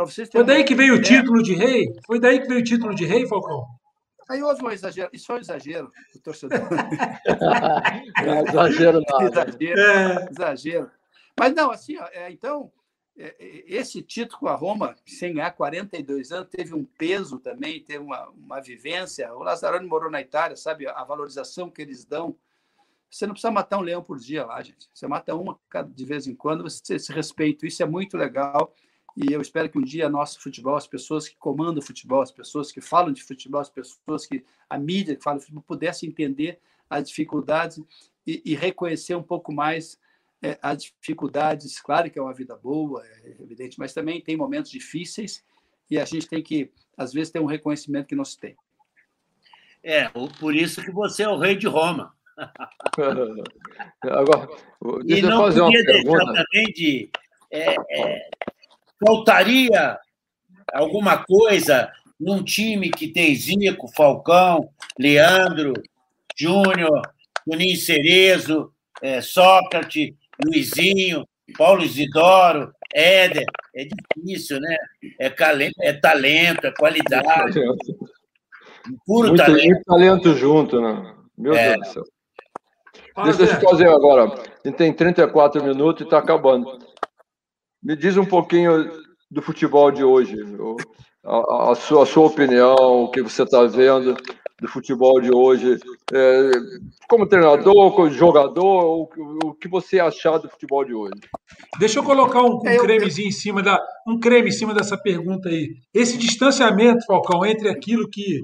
A: Para vocês Foi daí que veio o título de rei? Foi daí que veio o título de rei, Falcão?
B: Aí houve um exagero, isso é um exagero do torcedor.
D: é exagero
B: nada. Exagero, é. exagero. Mas não, assim, é, então, é, é, esse título com a Roma, sem ganhar 42 anos, teve um peso também, teve uma, uma vivência. O Lazzaroni morou na Itália, sabe a valorização que eles dão. Você não precisa matar um leão por dia lá, gente. Você mata uma de vez em quando, você se respeita. Isso é muito legal. E eu espero que um dia nosso futebol, as pessoas que comandam o futebol, as pessoas que falam de futebol, as pessoas que a mídia que fala de futebol, pudessem entender as dificuldades e, e reconhecer um pouco mais é, as dificuldades. Claro que é uma vida boa, é evidente, mas também tem momentos difíceis e a gente tem que, às vezes, ter um reconhecimento que não se tem.
C: É, por isso que você é o rei de Roma.
D: Agora,
C: deixa e não eu fazer podia uma pergunta. também de é, é, Faltaria alguma coisa num time que tem Zico, Falcão, Leandro, Júnior, Juninho Cerezo, é, Sócrates, Luizinho, Paulo Isidoro, Éder. É difícil, né? É, talento, é talento, é qualidade.
D: Puro muito, talento. Muito talento junto, né? Meu é. Deus do céu. Deixa eu fazer agora. A gente tem 34 minutos e está acabando. Me diz um pouquinho do futebol de hoje, a, a, sua, a sua opinião, o que você está vendo do futebol de hoje, é, como treinador, como jogador, o, o, que você achar do futebol de hoje?
A: Deixa eu colocar um, um cremezinho em cima da um creme em cima dessa pergunta aí. Esse distanciamento, Falcão, entre aquilo que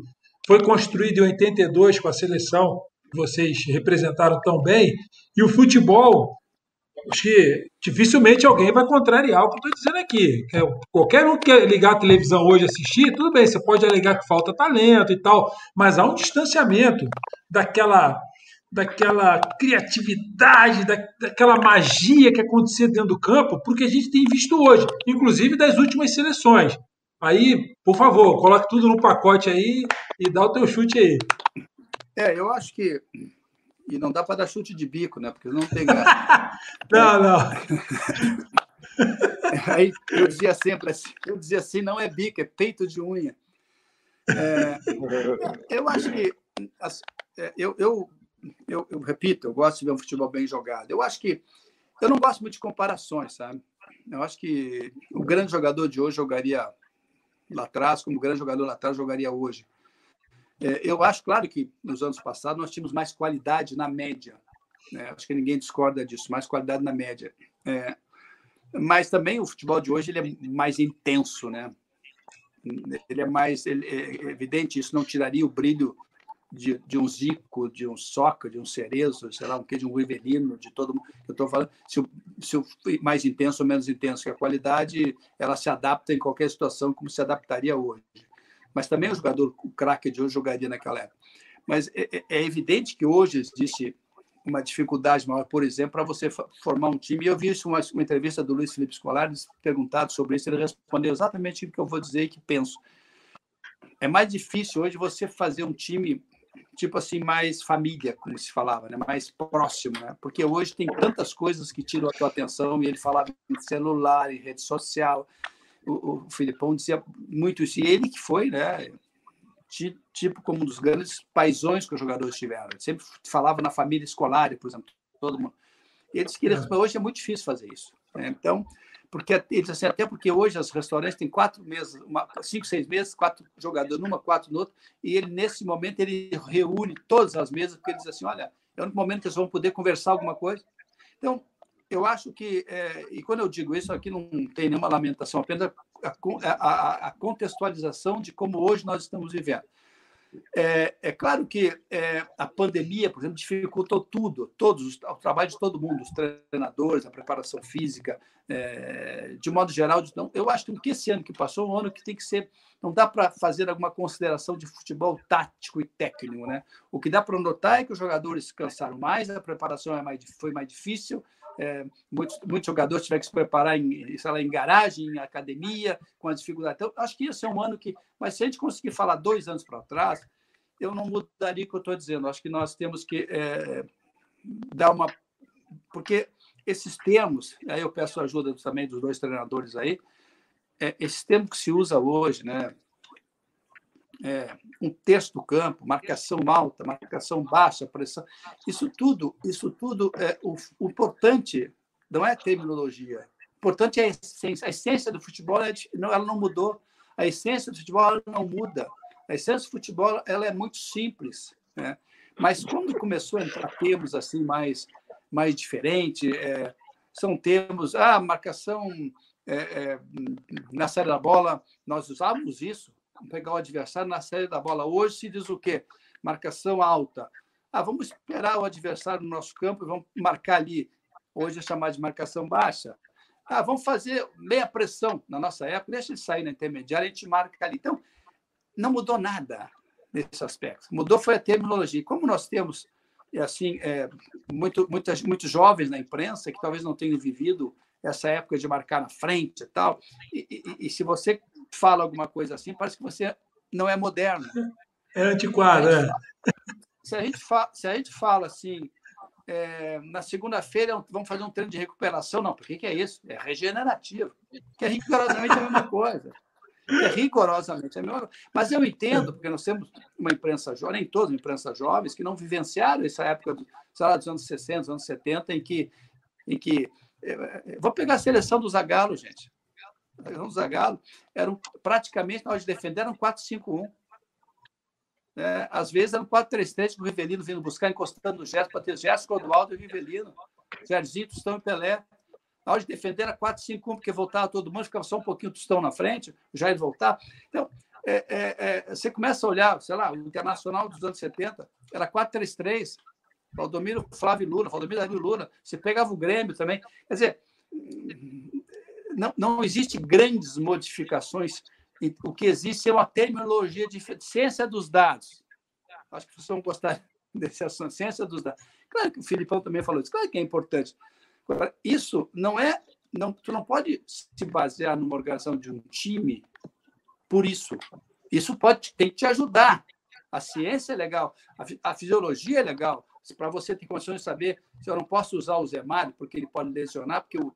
A: foi construído em 82 com a seleção que vocês representaram tão bem e o futebol acho que dificilmente alguém vai contrariar o que eu estou dizendo aqui. Qualquer um que ligar a televisão hoje e assistir, tudo bem, você pode alegar que falta talento e tal, mas há um distanciamento daquela daquela criatividade, da, daquela magia que acontecia dentro do campo, porque a gente tem visto hoje, inclusive das últimas seleções. Aí, por favor, coloque tudo no pacote aí e dá o teu chute aí.
B: É, eu acho que. E não dá para dar chute de bico, né? Porque não tem graça.
A: não, não.
B: Aí eu dizia sempre assim, eu dizia assim, não é bico, é peito de unha. É, eu acho que é, eu, eu, eu, eu, repito, eu gosto de ver um futebol bem jogado. Eu acho que eu não gosto muito de comparações, sabe? Eu acho que o grande jogador de hoje jogaria lá atrás, como o grande jogador lá atrás jogaria hoje. É, eu acho, claro, que nos anos passados nós tínhamos mais qualidade na média. Né? Acho que ninguém discorda disso, mais qualidade na média. É, mas também o futebol de hoje ele é mais intenso, né? Ele é mais ele, é evidente, isso não tiraria o brilho de, de um Zico, de um Soca, de um Cerezo, sei lá, um que de um Rivelino, de todo mundo. Eu estou falando, se o, se o mais intenso ou menos intenso que a qualidade, ela se adapta em qualquer situação como se adaptaria hoje. Mas também o jogador, o craque de hoje jogaria naquela época. Mas é, é, é evidente que hoje existe uma dificuldade maior, por exemplo, para você formar um time. Eu vi isso uma, uma entrevista do Luiz Felipe Scolares perguntado sobre isso, ele respondeu exatamente o que eu vou dizer e que penso. É mais difícil hoje você fazer um time tipo assim, mais família, como se falava, né? mais próximo, né? Porque hoje tem tantas coisas que tiram a tua atenção, e ele falava em celular, em rede social. O, o Filipão dizia muito isso, e ele que foi, né? Tipo como um dos grandes paisões que os jogadores tiveram. Ele sempre falava na família escolar, por exemplo, todo mundo. Ele disse que é. hoje é muito difícil fazer isso. Né? Então, porque ele assim, até porque hoje os restaurantes têm quatro meses, uma, cinco, seis meses, quatro jogadores numa, quatro no outro, e ele nesse momento ele reúne todas as mesas porque ele diz assim, olha, é o único momento que eles vão poder conversar alguma coisa. Então, eu acho que é, e quando eu digo isso aqui não tem nenhuma lamentação, apenas a, a, a contextualização de como hoje nós estamos vivendo. É, é claro que é, a pandemia, por exemplo, dificultou tudo, todos o trabalho de todo mundo, os treinadores, a preparação física, é, de modo geral. Então, eu acho que esse ano que passou um ano que tem que ser. Não dá para fazer alguma consideração de futebol tático e técnico, né? O que dá para notar é que os jogadores cansaram mais, a preparação é mais, foi mais difícil, é, muitos, muitos jogadores tiveram que se preparar em, sei lá, em garagem, em academia, com as dificuldades. Então, acho que esse é um ano que. Mas se a gente conseguir falar dois anos para trás, eu não mudaria o que eu estou dizendo. Acho que nós temos que é, dar uma. Porque esses termos, aí eu peço ajuda também dos dois treinadores aí, é, esses termos que se usa hoje, né? É, um texto campo, marcação alta, marcação baixa, pressão. Isso tudo, isso tudo é o, o importante não é a terminologia. O importante é a essência. A essência do futebol é, não, ela não mudou. A essência do futebol não muda. A essência do futebol ela é muito simples, né? Mas quando começou a entrar termos assim mais mais diferentes, é, são termos, ah, marcação é, é, na série da bola, nós usávamos isso pegar o adversário na série da bola. Hoje se diz o quê? Marcação alta. Ah, vamos esperar o adversário no nosso campo e vamos marcar ali. Hoje é chamado de marcação baixa. Ah, vamos fazer meia pressão. Na nossa época, deixa ele sair na intermediária, a gente marca ali. Então, não mudou nada nesse aspecto. Mudou foi a terminologia. Como nós temos assim é, muito, muitas, muitos jovens na imprensa que talvez não tenham vivido essa época de marcar na frente e tal, e, e, e se você fala alguma coisa assim, parece que você não é moderno.
A: É antiquado, é.
B: Se a gente fala, se a gente fala assim, é, na segunda-feira vamos fazer um treino de recuperação, não, por que, é isso? É regenerativo, que é rigorosamente a mesma coisa. É rigorosamente a mesma coisa. Mas eu entendo, porque nós temos uma imprensa jovem, nem todos imprensa jovens, que não vivenciaram essa época, sei lá, dos anos 60, anos 70, em que. Em que é, é, vou pegar a seleção do Zagallo, gente o Zagallo, eram praticamente, nós defenderam 4-5-1. É, às vezes eram 4-3-3 com o Rivelino vindo buscar, encostando no gesto para ter gesto, Clodoaldo e Rivelino. Jairzinho, Tostão e Pelé. Na hora de defender era 4-5-1, porque voltava todo mundo, ficava só um pouquinho Tostão na frente, o Jair voltar. Então, é, é, é, você começa a olhar, sei lá, o Internacional dos anos 70 era 4-3-3, Valdomiro Flávio Lula, Valdomiro Davi Lula. Você pegava o Grêmio também. Quer dizer, não, não existe grandes modificações. O que existe é uma terminologia de ciência dos dados. Acho que vocês vão gostar desse assunto, ciência dos dados. Claro que o Filipão também falou isso, claro que é importante. Isso não é. Não, tu não pode se basear numa organização de um time por isso. Isso pode tem que te ajudar. A ciência é legal, a, a fisiologia é legal. Para você ter condições de saber se eu não posso usar o Zemário, porque ele pode lesionar, porque o,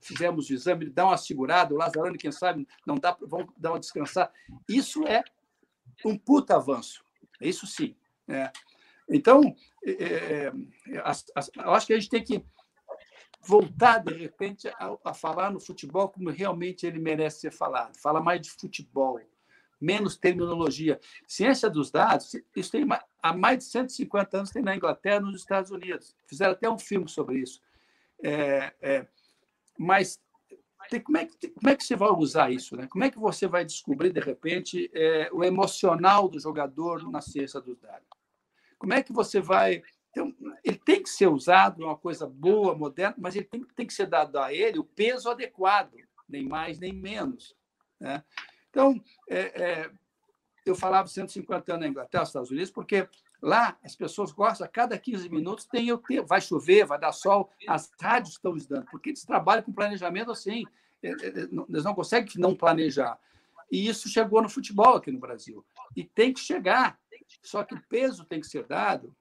B: fizemos o exame, dá uma segurada, o Lazarone, quem sabe, não dá, vão dar uma descansar. Isso é um puta avanço. Isso sim. É. Então, é, é, é eu acho que a gente tem que voltar, de repente, a, a, falar no futebol como realmente ele merece ser falado. Fala mais de futebol, menos terminologia. Ciência dos dados, isso tem há mais de 150 anos, tem na Inglaterra nos Estados Unidos. Fizeram até um filme sobre isso. É, é, mas tem, como, é que, como é que você vai usar isso? Né? Como é que você vai descobrir, de repente, é, o emocional do jogador na ciência dos dados? Como é que você vai. Então, ele tem que ser usado, uma coisa boa, moderna, mas ele tem, tem que ser dado a ele o peso adequado, nem mais nem menos. Né? Então, é, é, eu falava 150 anos na Inglaterra, nos Estados Unidos, porque lá as pessoas gostam, a cada 15 minutos tem o tempo, vai chover, vai dar sol, as rádios estão dando, porque eles trabalham com planejamento assim, é, é, é, eles não conseguem não planejar. E isso chegou no futebol aqui no Brasil. E tem que chegar. Só que o peso tem que ser dado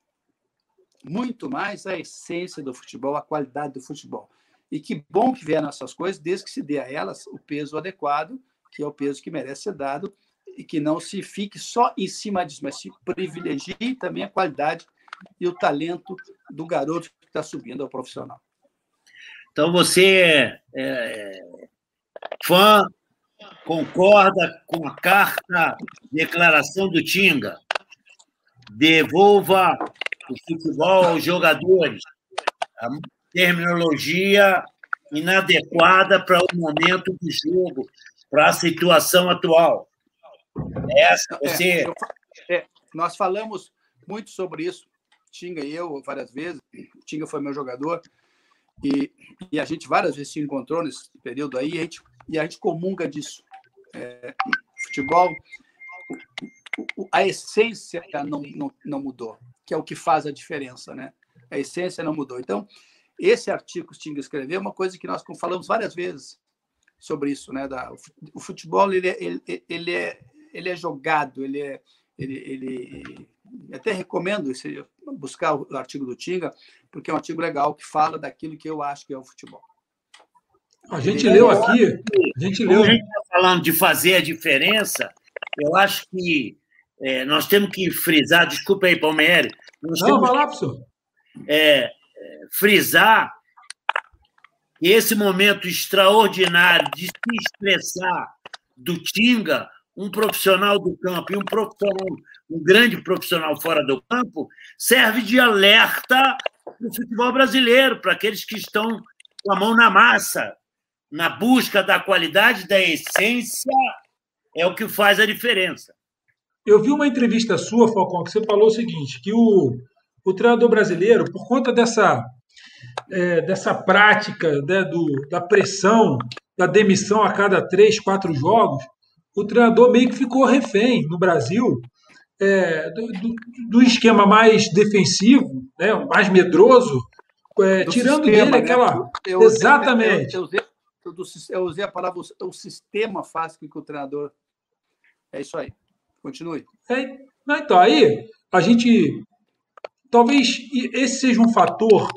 B: muito mais à essência do futebol, à qualidade do futebol. E que bom que vieram essas coisas, desde que se dê a elas o peso adequado, que é o peso que merece ser dado, e que não se fique só em cima disso, mas se privilegie também a qualidade e o talento do garoto que está subindo ao profissional.
C: Então você é, é fã, concorda com a carta, declaração do Tinga? Devolva o futebol aos jogadores. A terminologia inadequada para o momento do jogo, para a situação atual. Essa, é, você.
B: É, é, nós falamos muito sobre isso, Tinga e eu, várias vezes. Tinga foi meu jogador. E, e a gente várias vezes se encontrou nesse período aí, e a gente, e a gente comunga disso. É, futebol, a essência não, não, não mudou, que é o que faz a diferença, né? A essência não mudou. Então, esse artigo que o Tinga escreveu é uma coisa que nós falamos várias vezes sobre isso, né? Da, o futebol ele é, ele, ele é ele é jogado, ele é ele, ele até recomendo esse, buscar o artigo do Tinga, porque é um artigo legal que fala daquilo que eu acho que é o futebol.
A: A gente leu aqui, a gente leu.
C: a gente está falando de fazer a diferença, eu acho que é, nós temos que frisar, desculpa aí, Palmeiras.
A: Não, vai lá, professor.
C: É, é, frisar que esse momento extraordinário de se expressar do Tinga um profissional do campo e um profissional, um grande profissional fora do campo, serve de alerta para o futebol brasileiro, para aqueles que estão com a mão na massa, na busca da qualidade, da essência, é o que faz a diferença.
A: Eu vi uma entrevista sua, Falcão, que você falou o seguinte, que o, o treinador brasileiro, por conta dessa, é, dessa prática né, do, da pressão, da demissão a cada três, quatro jogos, o treinador meio que ficou refém no Brasil é, do, do, do, esquema mais defensivo, né, mais medroso, é, tirando sistema, dele né? aquela. Eu, Exatamente.
B: Eu, eu, usei, eu, usei, a palavra o sistema faz com que o treinador. É isso aí. Continue.
A: É, então, aí a gente. Talvez esse seja um fator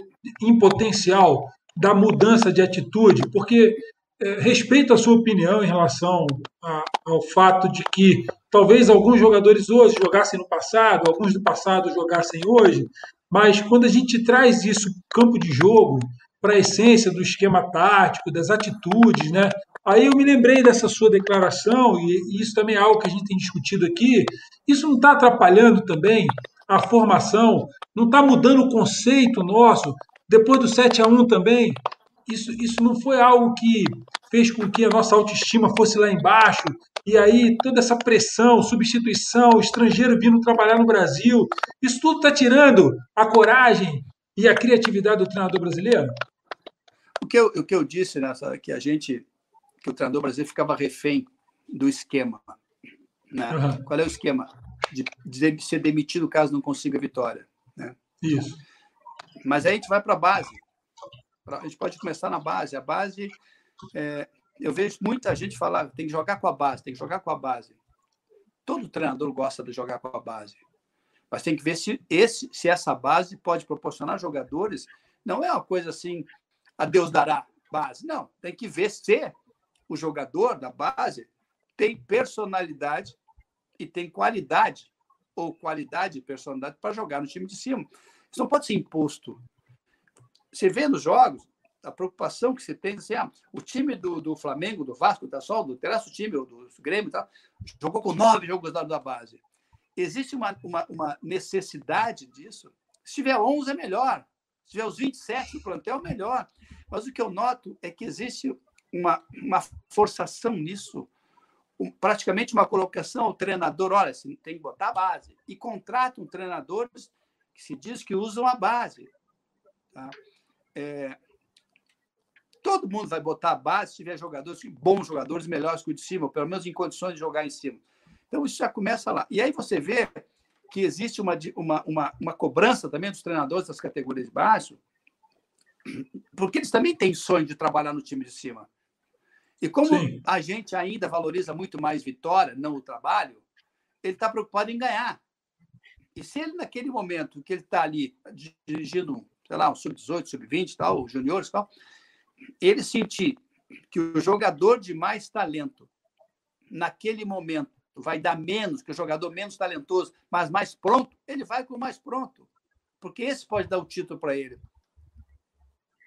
A: em potencial da mudança de atitude, porque é, respeito a sua opinião em relação a, ao fato de que talvez alguns jogadores hoje jogassem no passado, alguns do passado jogassem hoje, mas quando a gente traz isso para o campo de jogo, para a essência do esquema tático, das atitudes, né? Aí eu me lembrei dessa sua declaração, e isso também é algo que a gente tem discutido aqui. Isso não está atrapalhando também a formação, não está mudando o conceito nosso. Depois do 7 a 1 também, isso, isso não foi algo que fez com que a nossa autoestima fosse lá embaixo, e aí toda essa pressão, substituição, estrangeiro vindo trabalhar no Brasil, isso tudo está tirando a coragem e a criatividade do treinador brasileiro?
B: O que eu, o que eu disse nessa, que a gente, que o treinador brasileiro ficava refém do esquema. Né? Uhum. Qual é o esquema? De, de, ser demitido caso não consiga a vitória. Né?
A: Isso.
B: Mas aí a gente vai para a base. A gente pode começar na base. A base é, eu vejo muita gente falar tem que jogar com a base, tem que jogar com a base. Todo treinador gosta de jogar com a base. Mas tem que ver se, esse, se essa base pode proporcionar jogadores. Não é uma coisa assim, a Deus dará base. Não, tem que ver se o jogador da base tem personalidade e tem qualidade, ou qualidade e personalidade para jogar no time de cima. Isso não pode ser imposto. Você vê nos jogos, a preocupação que você tem, assim, ah, o time do, do Flamengo, do Vasco, da Sol, do terceiro time, do, do Grêmio tal, jogou com nove jogos da, da base. Existe uma, uma, uma, necessidade disso. Se tiver 11, é melhor. Se tiver os 27 no plantel, melhor. Mas o que eu noto é que existe uma, uma forçação nisso, um, praticamente uma colocação ao treinador: olha, você tem que botar a base. E contratam treinadores que se diz que usam a base. Tá? É, todo mundo vai botar a base se tiver jogadores, bons jogadores, melhores que o de cima, ou pelo menos em condições de jogar em cima. Então, isso já começa lá. E aí você vê que existe uma, uma, uma, uma cobrança também dos treinadores das categorias de baixo, porque eles também têm sonho de trabalhar no time de cima. E como Sim. a gente ainda valoriza muito mais vitória, não o trabalho, ele está preocupado em ganhar. E se ele, naquele momento que ele está ali dirigindo, sei lá, um sub-18, sub-20, tal, juniores tal, ele sentir que o jogador de mais talento, naquele momento, vai dar menos, que o jogador menos talentoso, mas mais pronto, ele vai com o mais pronto. Porque esse pode dar o título para ele.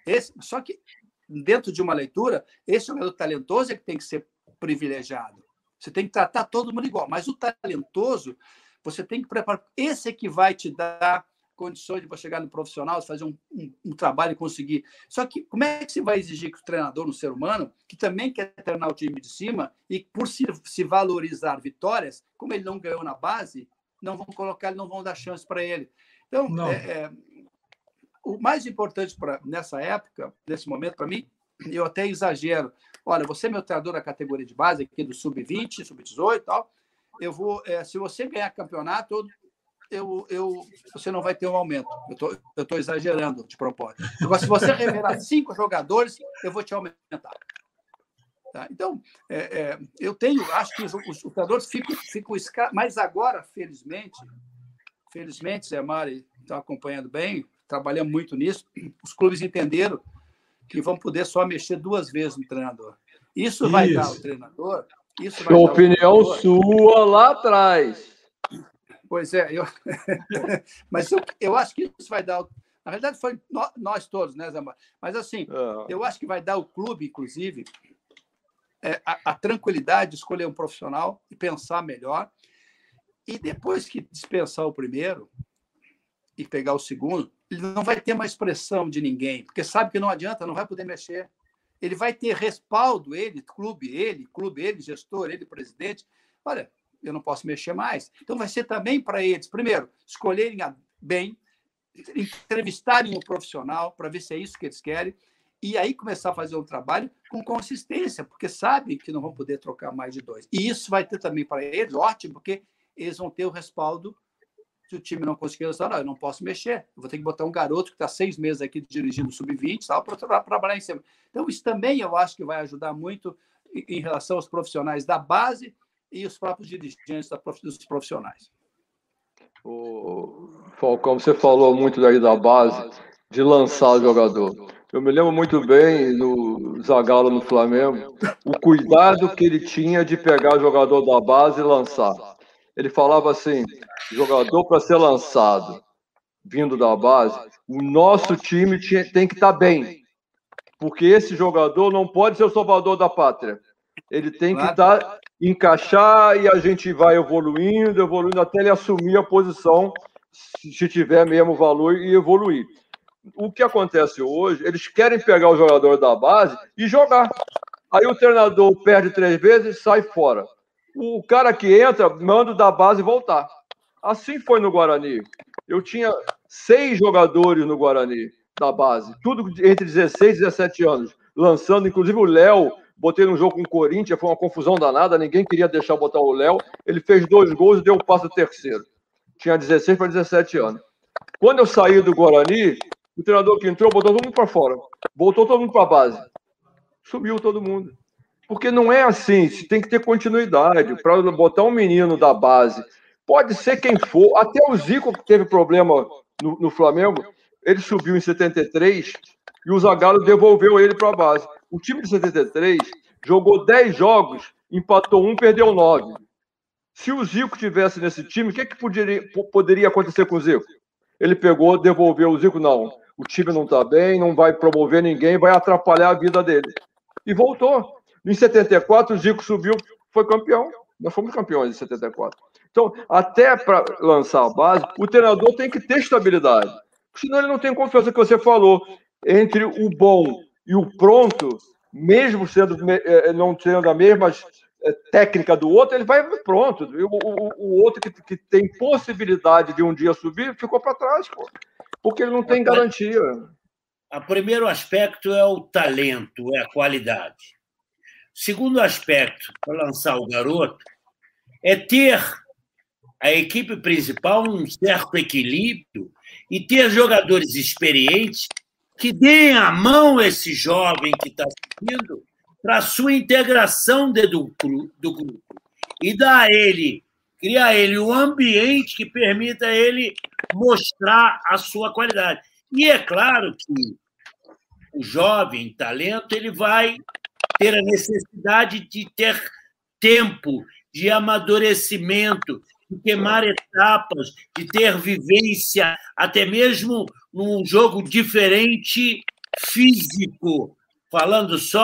B: Esse, só que, dentro de uma leitura, esse jogador talentoso é que tem que ser privilegiado. Você tem que tratar todo mundo igual. Mas o talentoso, você tem que preparar. Esse é que vai te dar condições de você chegar no profissional, fazer um, um, um, trabalho e conseguir. Só que como é que você vai exigir que o treinador, um ser humano, que também quer treinar o time de cima e por se, se valorizar vitórias, como ele não ganhou na base, não vão colocar, não vão dar chance para ele. Então, é, é, o mais importante para nessa época, nesse momento, para mim, eu até exagero. Olha, você é meu treinador da categoria de base aqui do sub-20, sub-18 e tal. Eu vou, é, se você ganhar campeonato, eu, eu, você não vai ter um aumento. Eu tô, estou exagerando de propósito. Agora, se você revelar cinco jogadores, eu vou te aumentar. Tá? Então, é, é, eu tenho, acho que os, os jogadores ficam, ficam mas agora, felizmente, felizmente, Zé Mari está acompanhando bem, trabalhamos muito nisso, os clubes entenderam que vão poder só mexer duas vezes no treinador. Isso vai isso. dar ao treinador. Isso vai
D: opinião sua lá atrás.
B: Pois é, eu... mas eu, eu acho que isso vai dar. Na verdade, foi nós todos, né, Zamba? Mas assim, eu acho que vai dar o clube, inclusive, é, a, a, tranquilidade de escolher um profissional e pensar melhor. E depois que dispensar o primeiro e pegar o segundo, ele não vai ter mais pressão de ninguém, porque sabe que não adianta, não vai poder mexer. Ele vai ter respaldo, ele, clube, ele, clube, ele, gestor, ele, presidente. Olha, eu não posso mexer mais. Então, vai ser também para eles, primeiro, escolherem bem, entrevistarem um profissional para ver se é isso que eles querem, e aí começar a fazer um trabalho com consistência, porque sabem que não vão poder trocar mais de dois. E isso vai ter também para eles, ótimo, porque eles vão ter o respaldo se o time não conseguir resultado, eu não posso mexer. Eu vou ter que botar um garoto que está seis meses aqui dirigindo sub-20 para trabalhar em cima. Então, isso também eu acho que vai ajudar muito em relação aos profissionais da base e os próprios dirigentes dos profissionais.
D: O Falcão, você falou muito daí da base, de lançar o jogador. Eu me lembro muito bem no Zagallo no Flamengo, o cuidado que ele tinha de pegar o jogador da base e lançar. Ele falava assim: jogador para ser lançado, vindo da base, o nosso time tem que estar tá bem, porque esse jogador não pode ser o salvador da pátria. Ele tem que estar tá encaixar e a gente vai evoluindo, evoluindo até ele assumir a posição, se tiver mesmo valor e evoluir. O que acontece hoje, eles querem pegar o jogador da base e jogar. Aí o treinador perde três vezes e sai fora. O cara que entra, manda da base voltar. Assim foi no Guarani. Eu tinha seis jogadores no Guarani da base, tudo entre 16 e 17 anos, lançando, inclusive o Léo, botei no jogo com o Corinthians, foi uma confusão danada, ninguém queria deixar botar o Léo. Ele fez dois gols e deu o passo terceiro. Tinha 16 para 17 anos. Quando eu saí do Guarani, o treinador que entrou botou todo mundo para fora. Voltou todo mundo para a base. Subiu todo mundo. Porque não é assim, tem que ter continuidade. Para botar um menino da base, pode ser quem for, até o Zico que teve problema no, no Flamengo, ele subiu em 73 e o Zagallo devolveu ele para a base. O time de 73 jogou 10 jogos, empatou um, perdeu 9. Se o Zico tivesse nesse time, o que, que poderia, poderia acontecer com o Zico? Ele pegou, devolveu o Zico, não. O time não está bem, não vai promover ninguém, vai atrapalhar a vida dele. E voltou. Em 74, o Zico subiu, foi campeão. Nós fomos campeões em 74. Então, até para lançar a base, o treinador tem que ter estabilidade. Senão ele não tem confiança que você falou. Entre o bom e o pronto, mesmo sendo eh, não sendo a mesma eh, técnica do outro, ele vai pronto. O, o, o outro que, que, tem possibilidade de um dia subir ficou para trás, pô, porque ele não tem garantia.
C: O primeiro aspecto é o talento, é a qualidade. Segundo aspecto, para lançar o garoto, é ter a equipe principal um certo equilíbrio e ter jogadores experientes que deem a mão a esse jovem que está subindo para sua integração dentro do grupo e dar a ele, criar a ele um ambiente que permita ele mostrar a sua qualidade. E é claro que o jovem talento ele vai ter a necessidade de ter tempo de amadurecimento, de queimar etapas, de ter vivência, até mesmo num jogo diferente físico, falando só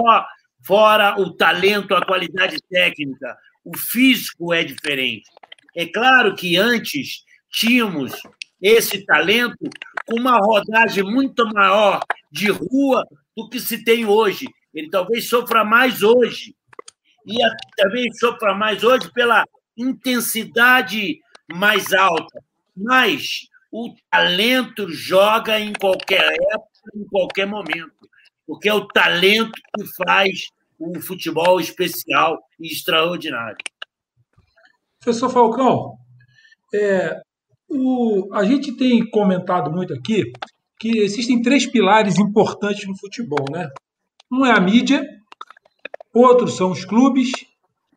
C: fora o talento, a qualidade técnica, o físico é diferente. É claro que antes tínhamos esse talento com uma rodagem muito maior de rua do que se tem hoje. Ele talvez sofra mais hoje. E talvez sofra mais hoje pela intensidade mais alta. Mas o talento joga em qualquer época, em qualquer momento. Porque é o talento que faz o futebol especial e extraordinário.
A: Professor Falcão, é, o, a gente tem comentado muito aqui que existem três pilares importantes no futebol, né? Um é a mídia, outros são os clubes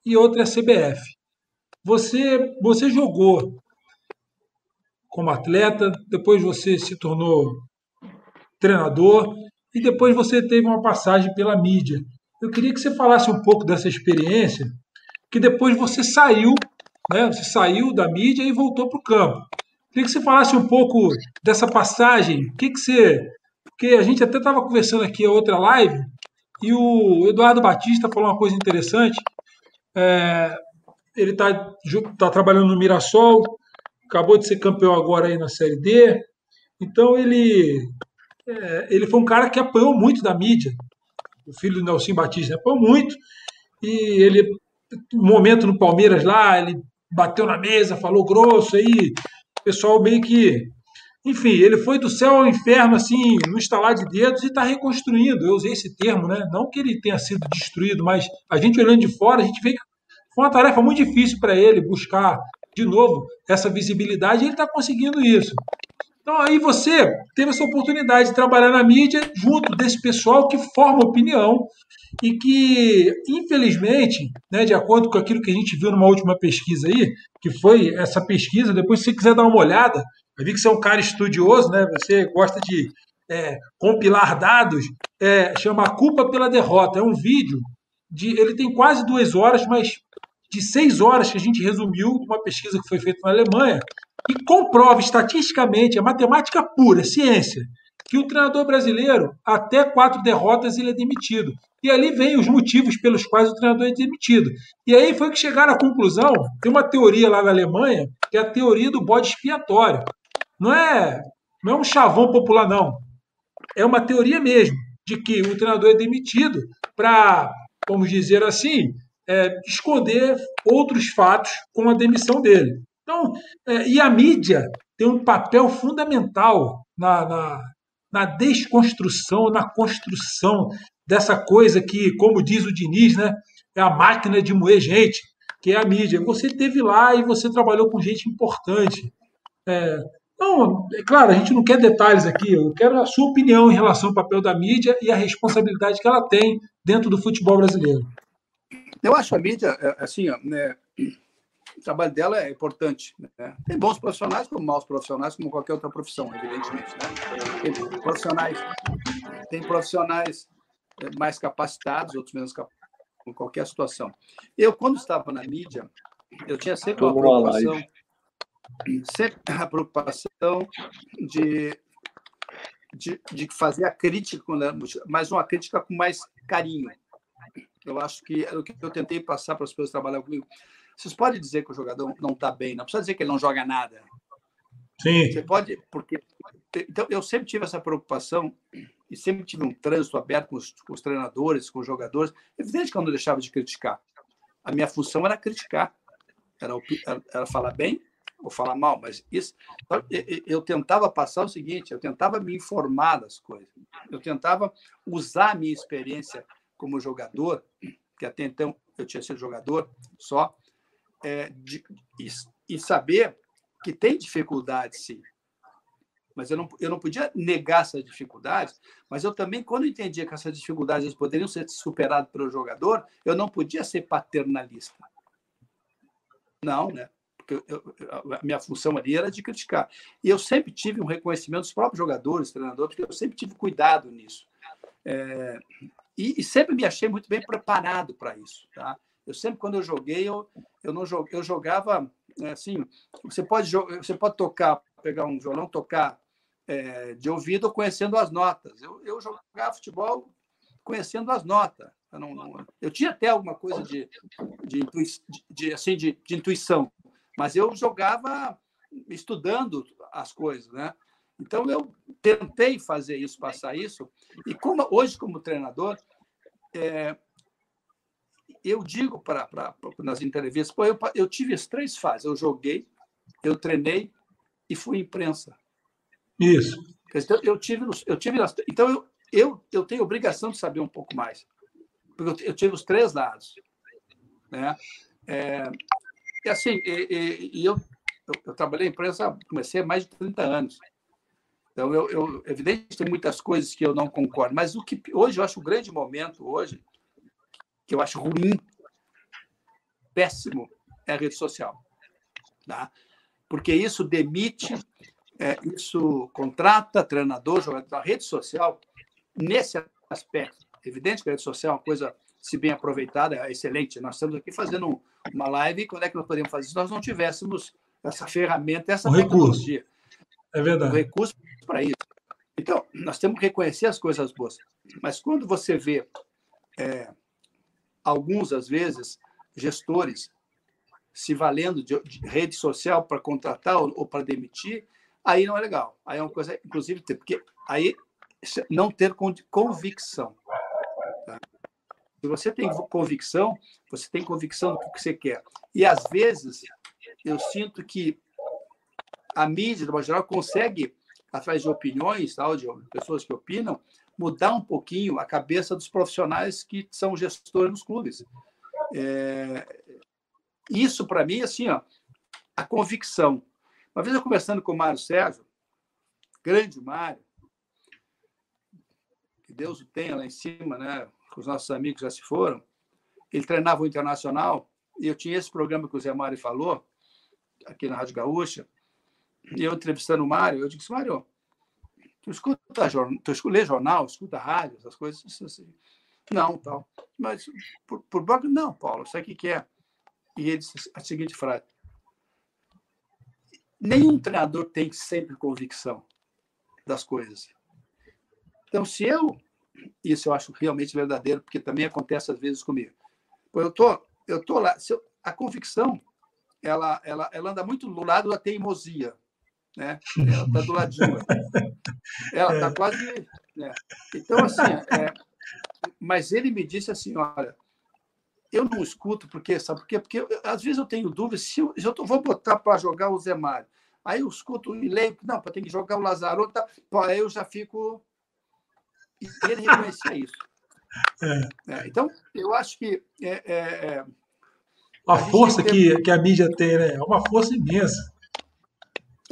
A: e outro é a CBF. Você, você jogou como atleta, depois você se tornou treinador e depois você teve uma passagem pela mídia. Eu queria que você falasse um pouco dessa experiência, que depois você saiu, né? Você saiu da mídia e voltou para o campo. Eu queria que você falasse um pouco dessa passagem. O que, que você. Porque a gente até estava conversando aqui a outra live e o Eduardo Batista falou uma coisa interessante. É, ele está tá trabalhando no Mirassol, acabou de ser campeão agora aí na Série D. Então ele, é, ele foi um cara que apanhou muito da mídia. O filho do Nelson Batista apanhou muito. E ele, um momento no Palmeiras lá, ele bateu na mesa, falou grosso aí. O pessoal meio que enfim, ele foi do céu ao inferno, assim, no estalar de dedos e está reconstruindo. Eu usei esse termo, né? Não que ele tenha sido destruído, mas a gente olhando de fora, a gente vê que foi uma tarefa muito difícil para ele buscar de novo essa visibilidade ele está conseguindo isso. Então aí você teve essa oportunidade de trabalhar na mídia junto desse pessoal que forma opinião e que, infelizmente, né, de acordo com aquilo que a gente viu numa última pesquisa aí, que foi essa pesquisa, depois se você quiser dar uma olhada, eu vi que você é um cara estudioso, né? Você gosta de é, compilar dados. É, chama Culpa pela Derrota. É um vídeo de. Ele tem quase duas horas, mas de seis horas que a gente resumiu uma pesquisa que foi feita na Alemanha e comprova estatisticamente, é matemática pura, é ciência, que o treinador brasileiro, até quatro derrotas, ele é demitido. E ali vem os motivos pelos quais o treinador é demitido. E aí foi que chegaram à conclusão, tem uma teoria lá na Alemanha, que é a teoria do bode expiatório. Não é, não é um chavão popular, não. É uma teoria mesmo de que o treinador é demitido para, vamos dizer assim, é, esconder outros fatos com a demissão dele. Então, é, e a mídia tem um papel fundamental na, na, na, desconstrução, na construção dessa coisa que, como diz o Diniz, né, é a máquina de moer gente, que é a mídia. Você teve lá e você trabalhou com gente importante. É, então, é claro, a gente não quer detalhes aqui, eu quero a sua opinião em relação ao papel da mídia e a responsabilidade que ela tem dentro do futebol brasileiro.
B: Eu acho a mídia, é, assim, né, o trabalho dela é importante. Né? Tem bons profissionais como maus profissionais, como qualquer outra profissão, evidentemente. Né? Tem profissionais, tem profissionais é, mais capacitados, outros menos capacitados, em qualquer situação. Eu, quando estava na mídia, eu tinha sempre uma preocupação, sempre a preocupação de, de, de fazer a crítica, mas uma crítica com mais carinho. Eu acho que é o que eu tentei passar para as pessoas que trabalham comigo. Vocês podem dizer que o jogador não está bem, não precisa dizer que ele não joga nada.
A: Sim.
B: Você pode, porque então eu sempre tive essa preocupação e sempre tive um trânsito aberto com os, com os treinadores, com os jogadores. Evidente que eu não deixava de criticar. A minha função era criticar, era, era falar bem ou falar mal, mas isso então, eu tentava passar o seguinte, eu tentava me informar das coisas, eu tentava usar a minha experiência como jogador, que até então eu tinha sido jogador só, é, de, e, e, saber que tem dificuldades, sim. Mas eu não, eu não podia negar essas dificuldades, mas eu também, quando entendia que essas dificuldades poderiam ser superadas pelo jogador, eu não podia ser paternalista. Não, né? Porque eu, a minha função ali era de criticar. E eu sempre tive um reconhecimento dos próprios jogadores, treinadores, porque eu sempre tive cuidado nisso. É, e, e, sempre me achei muito bem preparado para isso, tá? Eu sempre, quando eu joguei, eu, eu não joguei, eu jogava é, assim. Você pode, você pode tocar, pegar um violão, tocar é, de ouvido conhecendo as notas. Eu, eu jogava futebol conhecendo as notas. Eu, não, não, eu tinha até alguma coisa de, de, de, de assim, de, de, intuição, mas eu jogava estudando as coisas, né? Então eu tentei fazer isso, passar isso, e como hoje como treinador, é, eu digo nas entrevistas, pô, eu, eu tive as três fases. Eu joguei, eu treinei e fui imprensa.
A: Isso.
B: Então, eu tive, eu tive então eu, eu, eu tenho obrigação de saber um pouco mais, porque eu, eu tive os três lados, né? É, e assim, e, e, e eu, eu, eu, trabalhei em imprensa, comecei há mais de 30 anos. Então, eu, eu, evidente, tem muitas coisas que eu não concordo, mas o que hoje eu acho o grande momento hoje que eu acho ruim, péssimo, é a rede social. Tá? Porque isso demite, é, isso contrata treinador, jogador. A rede social, nesse aspecto, evidente que a rede social é uma coisa, se bem aproveitada, é excelente. Nós estamos aqui fazendo uma live, quando é que nós podemos fazer isso se nós não tivéssemos essa ferramenta, essa
A: o tecnologia? Recurso. É verdade.
B: O recurso para isso. Então, nós temos que reconhecer as coisas boas. Mas quando você vê é, alguns, às vezes, gestores se valendo de, de rede social para contratar ou, ou para demitir, aí não é legal. Aí é uma coisa, inclusive, porque aí não ter convicção. Tá? Se você tem convicção, você tem convicção do que você quer. E às vezes eu sinto que a mídia, de modo geral, consegue, através de opiniões, tal, de pessoas que opinam, mudar um pouquinho a cabeça dos profissionais que são gestores nos clubes. É, isso, para mim, assim, ó, a convicção. Uma vez eu conversando com o Mário Sérgio, grande Mário, que Deus o tenha lá em cima, né? Os nossos amigos já se foram. Ele treinava o Internacional e eu tinha esse programa que o Zé Mário falou, aqui na Rádio Gaúcha, eu entrevistando o Mário, eu disse, Mário, Tu escuta, tu escuta, lê jornal, escuta rádio, essas coisas assim. Não, tal. Mas por, por não, Paulo, sabe o que, que é? E ele disse a seguinte frase: nenhum treinador tem sempre convicção das coisas. Então, se eu, isso eu acho realmente verdadeiro, porque também acontece às vezes comigo. Eu tô, eu tô lá, eu, a convicção, ela, ela, ela anda muito do lado da teimosia né? Ela está do ladinho. Ela está é. quase. Né? Então, assim, é, mas ele me disse assim: olha, eu não escuto, porque sabe por quê? Porque às vezes eu tenho dúvida se eu, se eu tô, vou botar para jogar o Zé Mário. Aí eu escuto e leio, não, para ter que jogar o Lazaro, tá, aí eu já fico. E ele reconhecia isso. É. É, então, eu acho que. É, é, é
A: a, a força que, que a mídia tem, né? É uma força imensa.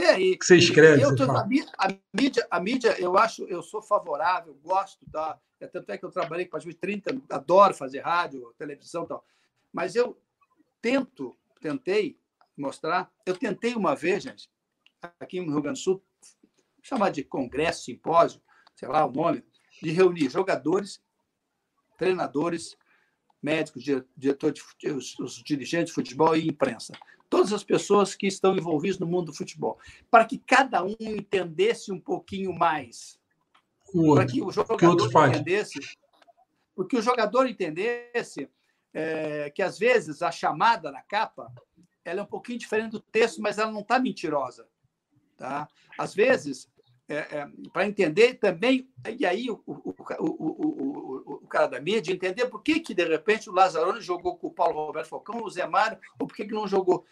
B: É, e,
A: que você escreve.
B: Eu,
A: você
B: a, mídia, a mídia, eu acho, eu sou favorável, gosto da. É, tanto é que eu trabalhei com de 30, adoro fazer rádio, televisão e tal. Mas eu tento, tentei mostrar, eu tentei uma vez, gente, aqui no Rio Grande do Sul, chamar de congresso, simpósio, sei lá o nome, de reunir jogadores, treinadores, médicos, diretores, os, os dirigentes de futebol e imprensa. Todas as pessoas que estão envolvidas no mundo do futebol, para que cada um entendesse um pouquinho mais. para que o jogador que entendesse. Porque o jogador entendesse é, que, às vezes, a chamada na capa ela é um pouquinho diferente do texto, mas ela não está mentirosa. Tá? Às vezes, é, é, para entender também, e aí o, o, o, o, cara da mídia entender por que, que de repente o Lazzaroni jogou com o Paulo Roberto Falcão, o Zé Mário, ou por que, que não jogou.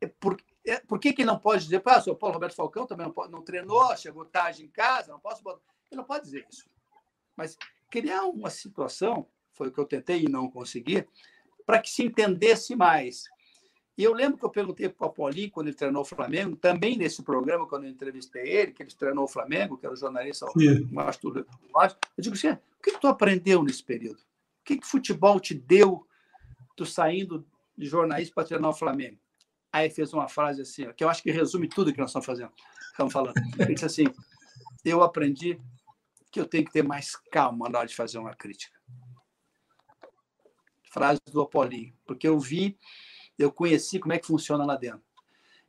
B: É por, é, por que, que não pode dizer, ah, o Paulo Roberto Falcão também não, pode, não treinou, chegou tarde em casa, não posso botar. Ele não pode dizer isso. Mas criar uma situação, foi o que eu tentei e não consegui, para que se entendesse mais e eu lembro que eu perguntei para o Paulinho, quando ele treinou o Flamengo, também nesse programa, quando eu entrevistei ele, que ele treinou o Flamengo, que era o jornalista Márcio, eu digo assim, o que tu aprendeu nesse período? O que, que futebol te deu, tu saindo de jornalista para treinar o Flamengo? Aí fez uma frase assim, que eu acho que resume tudo que nós estamos fazendo, estamos falando. Ele disse assim, eu aprendi que eu tenho que ter mais calma na hora de fazer uma crítica. Frase do Apolinho, porque eu vi eu conheci como é que funciona lá dentro.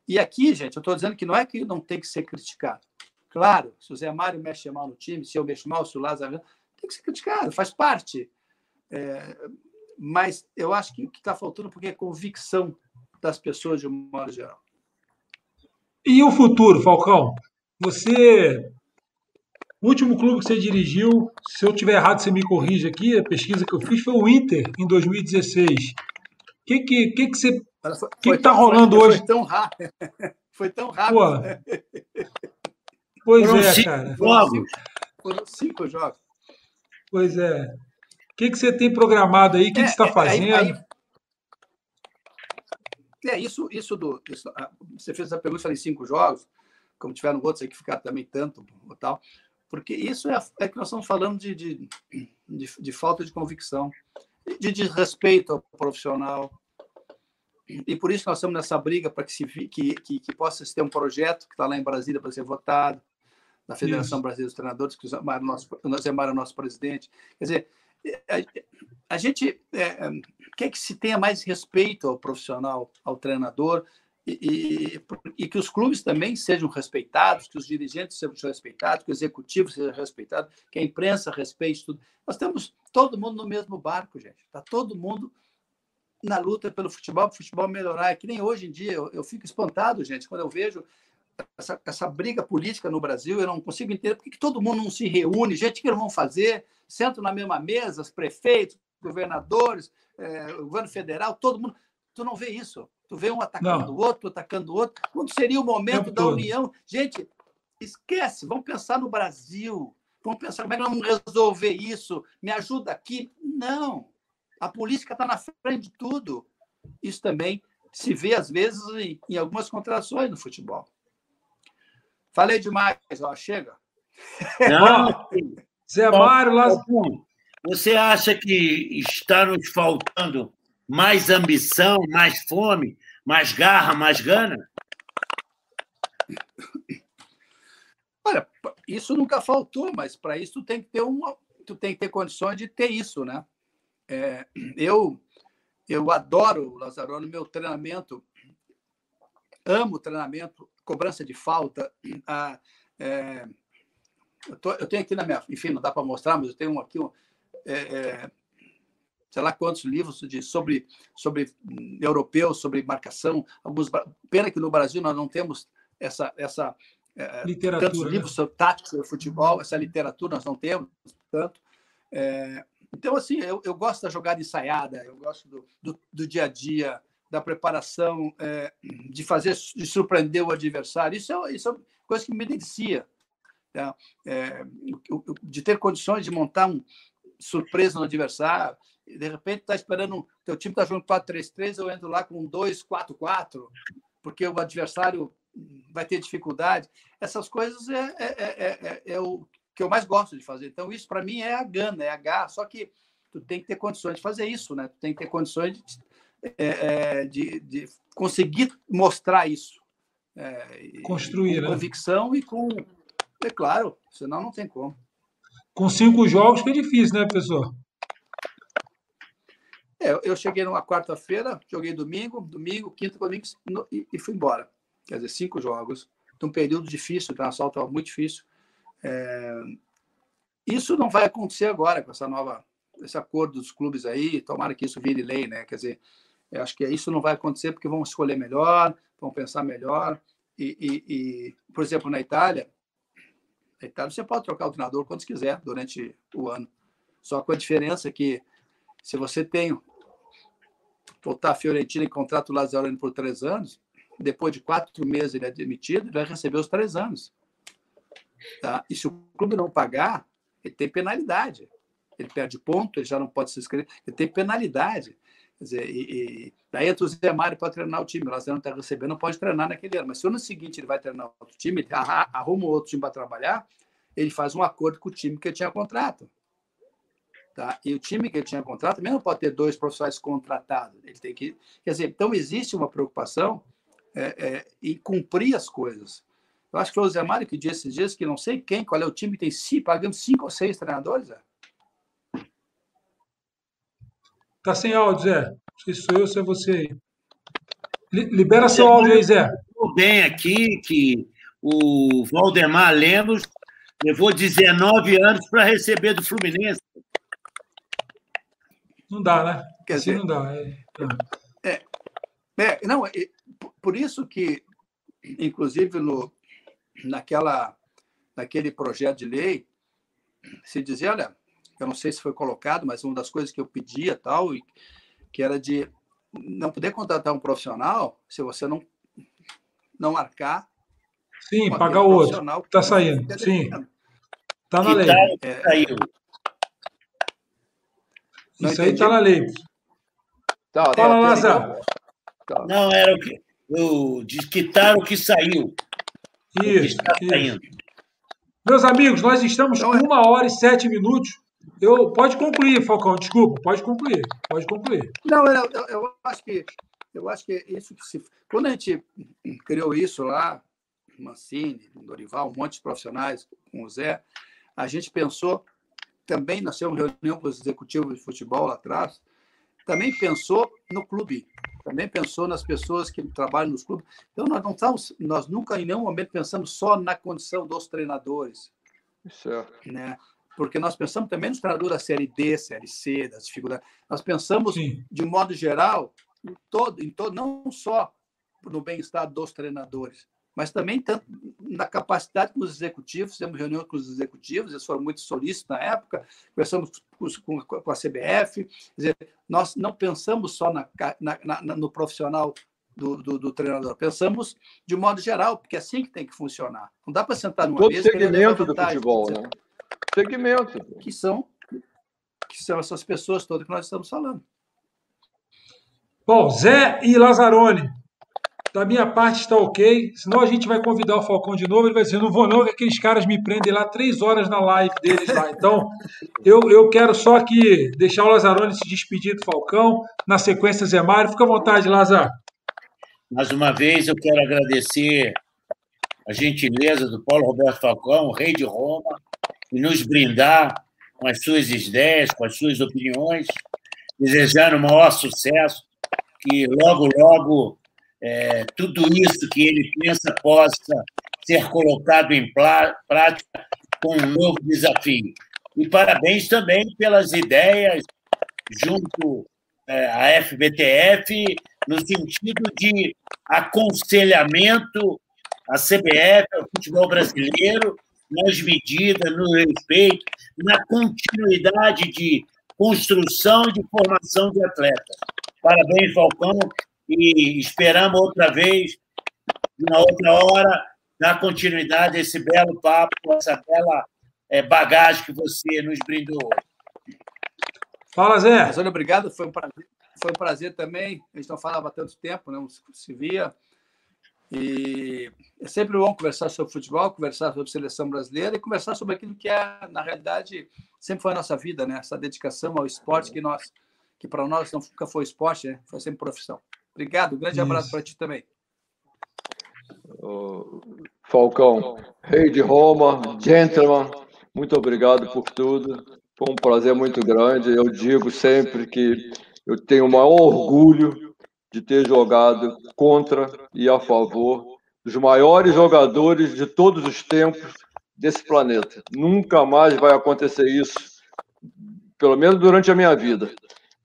B: E aqui, gente, eu estou dizendo que não é que não tem que ser criticado. Claro, se o Zé Mário mexe mal no time, se eu mexo mal, se o Lázaro. Tem que ser criticado, faz parte. É, mas eu acho que o que está faltando porque é convicção das pessoas de um modo geral.
A: E o futuro, Falcão? Você. O último clube que você dirigiu, se eu tiver errado, você me corrige aqui, a pesquisa que eu fiz foi o Inter, em 2016 que que, que, que você. O que está rolando
B: foi,
A: hoje?
B: Foi tão rápido. Foi tão rápido. Pô.
A: Pois Foram é, cara.
B: Jogos. Foram cinco jogos.
A: Pois é. O que, que você tem programado aí? O que, é, que você está é, fazendo? Aí, aí...
B: É, isso, isso do. Isso, ah, você fez essa pergunta, falei cinco jogos, como tiveram outros aí que ficaram também tanto ou tal, porque isso é, é que nós estamos falando de, de, de, de falta de convicção de desrespeito ao profissional. E por isso nós estamos nessa briga para que, se, que, que, que possa ter um projeto que está lá em Brasília para ser votado, na Federação isso. Brasileira dos Treinadores, que o Zé Mário, nosso, Zé Mário é nosso presidente. Quer dizer, a, a gente é, quer que se tenha mais respeito ao profissional, ao treinador, e, e, que os clubes também sejam respeitados, que os dirigentes sejam respeitados, que o executivo seja respeitado, que a imprensa respeite tudo. Nós temos todo mundo no mesmo barco, gente. Está todo mundo na luta pelo futebol, para o futebol melhorar. É que nem hoje em dia, eu, eu fico espantado, gente, quando eu vejo essa, essa, briga política no Brasil, eu não consigo entender por que, todo mundo não se reúne, gente, o que eles vão fazer? Sentam na mesma mesa, os prefeitos, governadores, eh, governo federal, todo mundo. Tu não vê isso. Tu vê um atacando o outro, atacando o outro. Quando seria o momento da todo. união? Gente, esquece, vamos pensar no Brasil. Vamos pensar como é que nós vamos resolver isso. Me ajuda aqui. Não. A política está na frente de tudo. Isso também se vê, às vezes, em, em algumas contratações no futebol. Falei demais, ó, chega.
C: Não, Zé Mário, lá... Você acha que está nos faltando mais ambição, mais fome, mais garra, mais gana?
B: Olha, isso nunca faltou, mas para isso tu tem que ter uma, tu tem que ter condições de ter isso, né? É, eu eu adoro Lazarone, meu treinamento, amo treinamento, cobrança de falta. A, é, eu, tô, eu, tenho aqui na minha, enfim, não dá para mostrar, mas eu tenho aqui um, é, é sei lá quantos livros de, sobre, sobre europeus, sobre marcação. Alguns, pena que no Brasil nós não temos essa, essa é, literatura, tantos né? livros sobre tática sobre futebol, essa literatura nós não temos tanto. É, então, assim, eu, eu gosto da jogada ensaiada, eu gosto do, do, do dia a dia, da preparação, é, de fazer, de surpreender o adversário. Isso é, isso é coisa que me delicia. Tá? É, de ter condições de montar um surpresa no adversário, de repente está esperando, teu time está jogando 4-3-3, eu entro lá com 2-4-4, porque o adversário vai ter dificuldade. Essas coisas é, é, é, é, o que eu mais gosto de fazer. Então, isso para mim é a gana, é a garra, só que tu tem que ter condições de fazer isso, né? Tu tem que ter condições de, é, é, de, de, conseguir mostrar isso. É,
A: Construir,
B: com
A: né?
B: convicção e com. É claro, senão não tem como.
A: Com cinco jogos que é difícil, né, professor?
B: É, eu cheguei numa quarta-feira, joguei domingo, domingo, quinta, domingo e, e, fui embora. Quer dizer, cinco jogos. Um período difícil, o assalto estava muito difícil. É, isso não vai acontecer agora com essa nova, esse acordo dos clubes aí. Tomara que isso vire lei, né? Quer dizer, acho que isso não vai acontecer porque vão escolher melhor, vão pensar melhor. E, e, e por exemplo, na Itália, na Itália você pode trocar o treinador quando quiser durante o ano. Só com a diferença que se você tem voltar a Fiorentina e contrata o Lazzaroni por três anos, depois de quatro meses ele é demitido, ele vai receber os três anos. Tá? E se o clube não pagar, ele tem penalidade. Ele perde ponto, ele já não pode se inscrever, ele tem penalidade. Quer dizer, e, e daí entra o Zé Mário para treinar o time. O Lazzaroni está recebendo, não pode treinar naquele ano. Mas se no ano seguinte ele vai treinar outro time, ele arruma outro time para trabalhar, ele faz um acordo com o time que tinha contrato. Tá? E o time que ele tinha contrato também não pode ter dois profissionais contratados. Ele tem que. Quer dizer, então existe uma preocupação é, é, em cumprir as coisas. Eu acho que foi o Zé Mário que disse esses dias que não sei quem, qual é o time que tem si, pagamos cinco ou seis treinadores. É.
A: Tá sem áudio, Zé. Não sei se sou eu ou se é você aí. Libera seu áudio aí, Zé.
C: bem aqui que o Valdemar Lemos levou 19 anos para receber do Fluminense.
A: Não dá, né? Quer assim dizer, não dá. É,
B: é, é não, é, por isso que, inclusive, no, naquela, naquele projeto de lei, se dizia, olha, eu não sei se foi colocado, mas uma das coisas que eu pedia tal, que era de não poder contratar um profissional se você não não marcar.
A: Sim, pagar o outro. Está saindo. Sim. Está na lei. Tá, é, saiu. Não Isso aí está na lei. Tá, Fala, tá, Lázaro.
C: Tá. Não, era o que. Eu quitar o que saiu.
A: Isso, que isso. Meus amigos, nós estamos com uma hora e sete minutos. Eu, pode concluir, Falcão, desculpa, pode concluir, pode concluir.
B: Não, eu, eu, eu acho que eu acho que isso que se. Quando a gente criou isso lá, Mancini, Dorival, um monte de profissionais com o Zé, a gente pensou também nós temos reunião com os executivos de futebol lá atrás, também pensou no clube, também pensou nas pessoas que trabalham nos clubes. Então, nós não estamos, nós nunca em nenhum momento pensamos só na condição dos treinadores.
D: Certo.
B: Né? Porque nós pensamos também nos treinadores da Série D, Série C, das dificuldades. Nós pensamos, Sim. de modo geral, em todo, em todo, não só no bem-estar dos treinadores, mas também na capacidade com os executivos, fizemos reunião com os executivos, eles foram muito solícitos na época, conversamos com, com a CBF, quer dizer, nós não pensamos só na, na, na, no profissional do, do, do, treinador, pensamos de modo geral, porque é assim que tem que funcionar. Não dá para sentar numa
D: Todo
B: mesa...
D: Todo segmento do futebol, né? Segmento.
B: Que são, que são essas pessoas todas que nós estamos falando.
A: Bom, Zé e Lazzaroni, da minha parte está ok. Senão a gente vai convidar o Falcão de novo. Ele vai dizer: não vou, não, que aqueles caras me prendem lá três horas na live deles lá. Então, eu, eu quero só aqui deixar o Lazarone se despedir do Falcão. Na sequência, Zé Mário. Fica à vontade, Lazar.
C: Mais uma vez, eu quero agradecer a gentileza do Paulo Roberto Falcão, rei de Roma, e nos brindar com as suas ideias, com as suas opiniões, desejar o maior sucesso, que logo, logo é, tudo isso que ele pensa possa ser colocado em prática com um novo desafio. E parabéns também pelas ideias junto é, à FBTF, no sentido de aconselhamento à CBF, ao futebol brasileiro, nas medidas, no respeito, na continuidade de construção e de formação de atletas. Parabéns, Falcão, e esperamos outra vez, na outra hora, dar continuidade a esse belo papo, essa bela é, bagagem que você nos brindou hoje.
A: Fala, Zé.
B: Mas, olha, obrigado, foi um prazer, foi um prazer também. A gente não falava há tanto tempo, não se via. E é sempre bom conversar sobre futebol, conversar sobre seleção brasileira e conversar sobre aquilo que é, na realidade, sempre foi a nossa vida, né? Essa dedicação ao esporte que nós que para nós nunca foi esporte, né? foi sempre profissão. Obrigado, um grande Isso. abraço para ti também.
D: Falcão, rei de Roma, gentleman, muito obrigado por tudo. Foi um prazer muito grande. Eu digo sempre que eu tenho o maior orgulho de ter jogado contra e a favor dos maiores jogadores de todos os tempos desse planeta. Nunca mais vai acontecer isso, pelo menos durante a minha vida.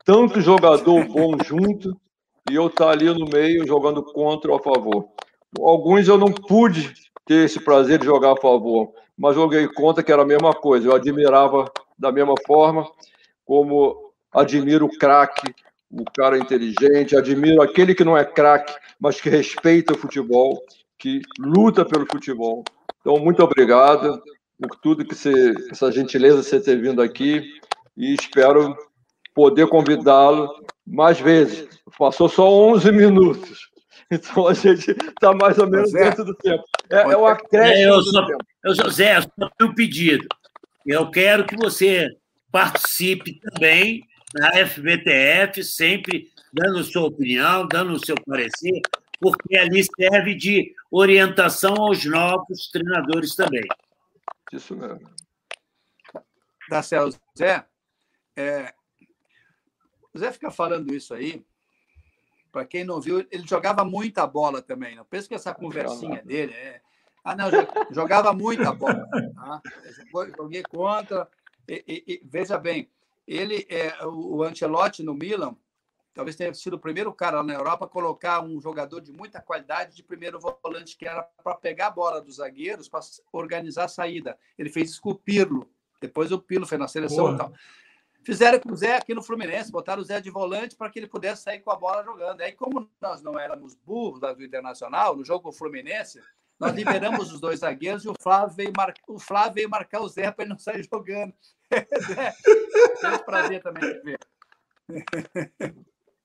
D: Tanto jogador bom junto e eu estar tá ali no meio jogando contra ou a favor. Alguns eu não pude ter esse prazer de jogar a favor, mas joguei contra, que era a mesma coisa. Eu admirava da mesma forma, como admiro o craque, o cara inteligente, admiro aquele que não é craque, mas que respeita o futebol, que luta pelo futebol. Então, muito obrigado por tudo que você, essa gentileza de você ter vindo aqui e espero poder convidá-lo mais vezes. Passou só 11 minutos. Então a gente está mais ou menos Zé, dentro do tempo. É, é o acréscimo.
C: É, eu, só, eu Zé, só tenho um pedido. Eu quero que você participe também na FBTF, sempre dando sua opinião, dando o seu parecer, porque ali serve de orientação aos novos treinadores também.
D: Isso mesmo.
B: Tá Zé. É, o Zé fica falando isso aí. Para quem não viu, ele jogava muita bola também. Não pensa que essa conversinha dele é. Ah, não, jogava muita bola. Tá? Joguei contra. E, e, e, veja bem, ele é o Ancelotti no Milan talvez tenha sido o primeiro cara na Europa a colocar um jogador de muita qualidade de primeiro volante, que era para pegar a bola dos zagueiros, para organizar a saída. Ele fez isso com o Pirlo. Depois o Pirlo foi na seleção Boa. e tal. Fizeram com o Zé aqui no Fluminense, botaram o Zé de volante para que ele pudesse sair com a bola jogando. Aí, como nós não éramos burros do Internacional, no jogo com o Fluminense, nós liberamos os dois zagueiros e o Flávio veio, mar... o Flávio veio marcar o Zé para ele não sair jogando. Zé, prazer também de ver.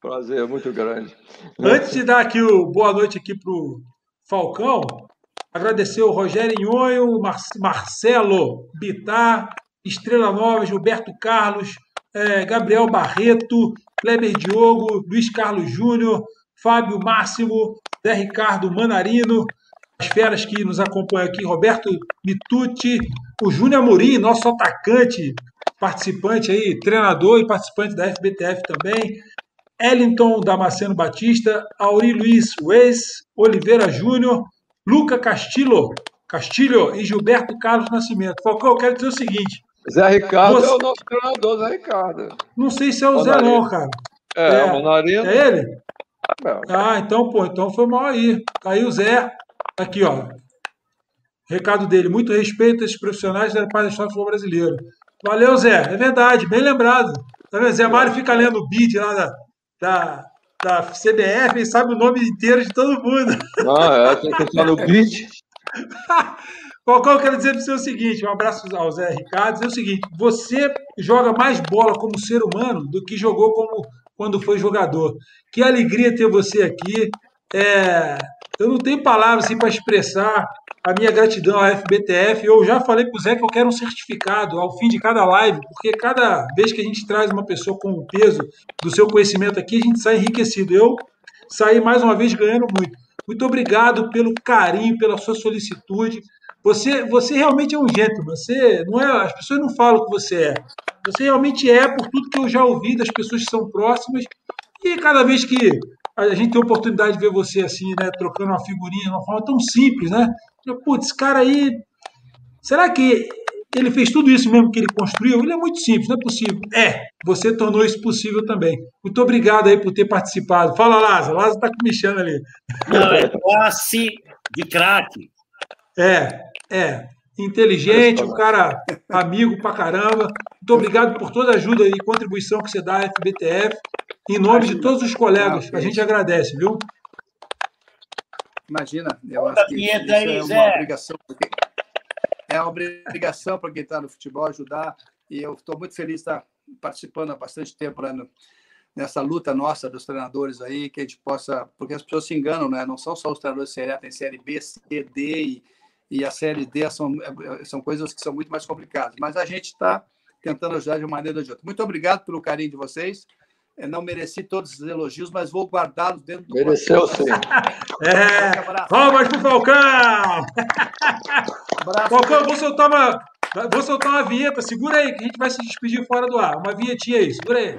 D: Prazer muito grande.
A: Antes de dar aqui o boa noite aqui para o Falcão, agradecer o Rogério Inhonho, Mar Marcelo Bitar, Estrela Nova, Gilberto Carlos, é, Gabriel Barreto, Kleber Diogo, Luiz Carlos Júnior, Fábio Máximo, Zé Ricardo Manarino, as feras que nos acompanham aqui, Roberto Mitucci, o Júnior Amorim, nosso atacante, participante aí, treinador e participante da FBTF também, Ellington Damasceno Batista, Auri Luiz Wes, Oliveira Júnior, Luca Castillo, Castilho e Gilberto Carlos Nascimento. Falcão, eu quero dizer o seguinte.
D: Zé Ricardo você... é o nosso treinador, Zé Ricardo.
A: Não sei se é o Zé não, cara.
D: É, é, o Monarino.
A: É ele? É. Ah, então, pô, então foi mal aí. Tá aí o Zé. Aqui, ó. Recado dele. Muito respeito a esses profissionais da paz do futebol brasileiro. Valeu, Zé. É verdade, bem lembrado. Tá vendo? Zé Mário fica lendo o bid lá da, da, da CBF e sabe o nome inteiro de todo mundo.
D: Não, é, tem que estar no beat.
A: Qual eu quero dizer para você o seguinte: um abraço ao Zé Ricardo. Dizer o seguinte: você joga mais bola como ser humano do que jogou como quando foi jogador. Que alegria ter você aqui. É, eu não tenho palavras assim, para expressar a minha gratidão à FBTF. Eu já falei para o Zé que eu quero um certificado ao fim de cada live, porque cada vez que a gente traz uma pessoa com o peso do seu conhecimento aqui, a gente sai enriquecido. Eu saí mais uma vez ganhando muito. Muito obrigado pelo carinho, pela sua solicitude. Você, você realmente é um gentleman. Você não é, as pessoas não falam que você é. Você realmente é por tudo que eu já ouvi das pessoas que são próximas. E cada vez que a gente tem a oportunidade de ver você assim, né, trocando uma figurinha de uma forma tão simples, né? Putz, esse cara aí. Será que ele fez tudo isso mesmo que ele construiu? Ele é muito simples, não é possível. É, você tornou isso possível também. Muito obrigado aí por ter participado. Fala, Lázaro. Lázaro está comichando ali.
C: Não, é classe de craque.
A: É, é. Inteligente, um cara amigo pra caramba. Muito obrigado por toda a ajuda e contribuição que você dá à FBTF. Em nome de todos os colegas, a gente agradece, viu?
B: Imagina, eu acho que isso é uma obrigação. É uma obrigação para quem está no futebol ajudar. E eu estou muito feliz de estar participando há bastante tempo né, nessa luta nossa dos treinadores aí, que a gente possa. Porque as pessoas se enganam, né? Não são só os treinadores de Série A, tem Série B, C, D e, e a Série D são, são coisas que são muito mais complicadas. Mas a gente está tentando ajudar de uma maneira ou de outra. Muito obrigado pelo carinho de vocês. Eu não mereci todos esses elogios, mas vou guardá-los dentro do
D: Mereceu sim.
A: É. Palmas pro Falcão!
B: Abraço.
A: Falcão, vou soltar uma. Vou soltar uma vinheta, segura aí, que a gente vai se despedir fora do ar. Uma vinhetinha aí, segura aí.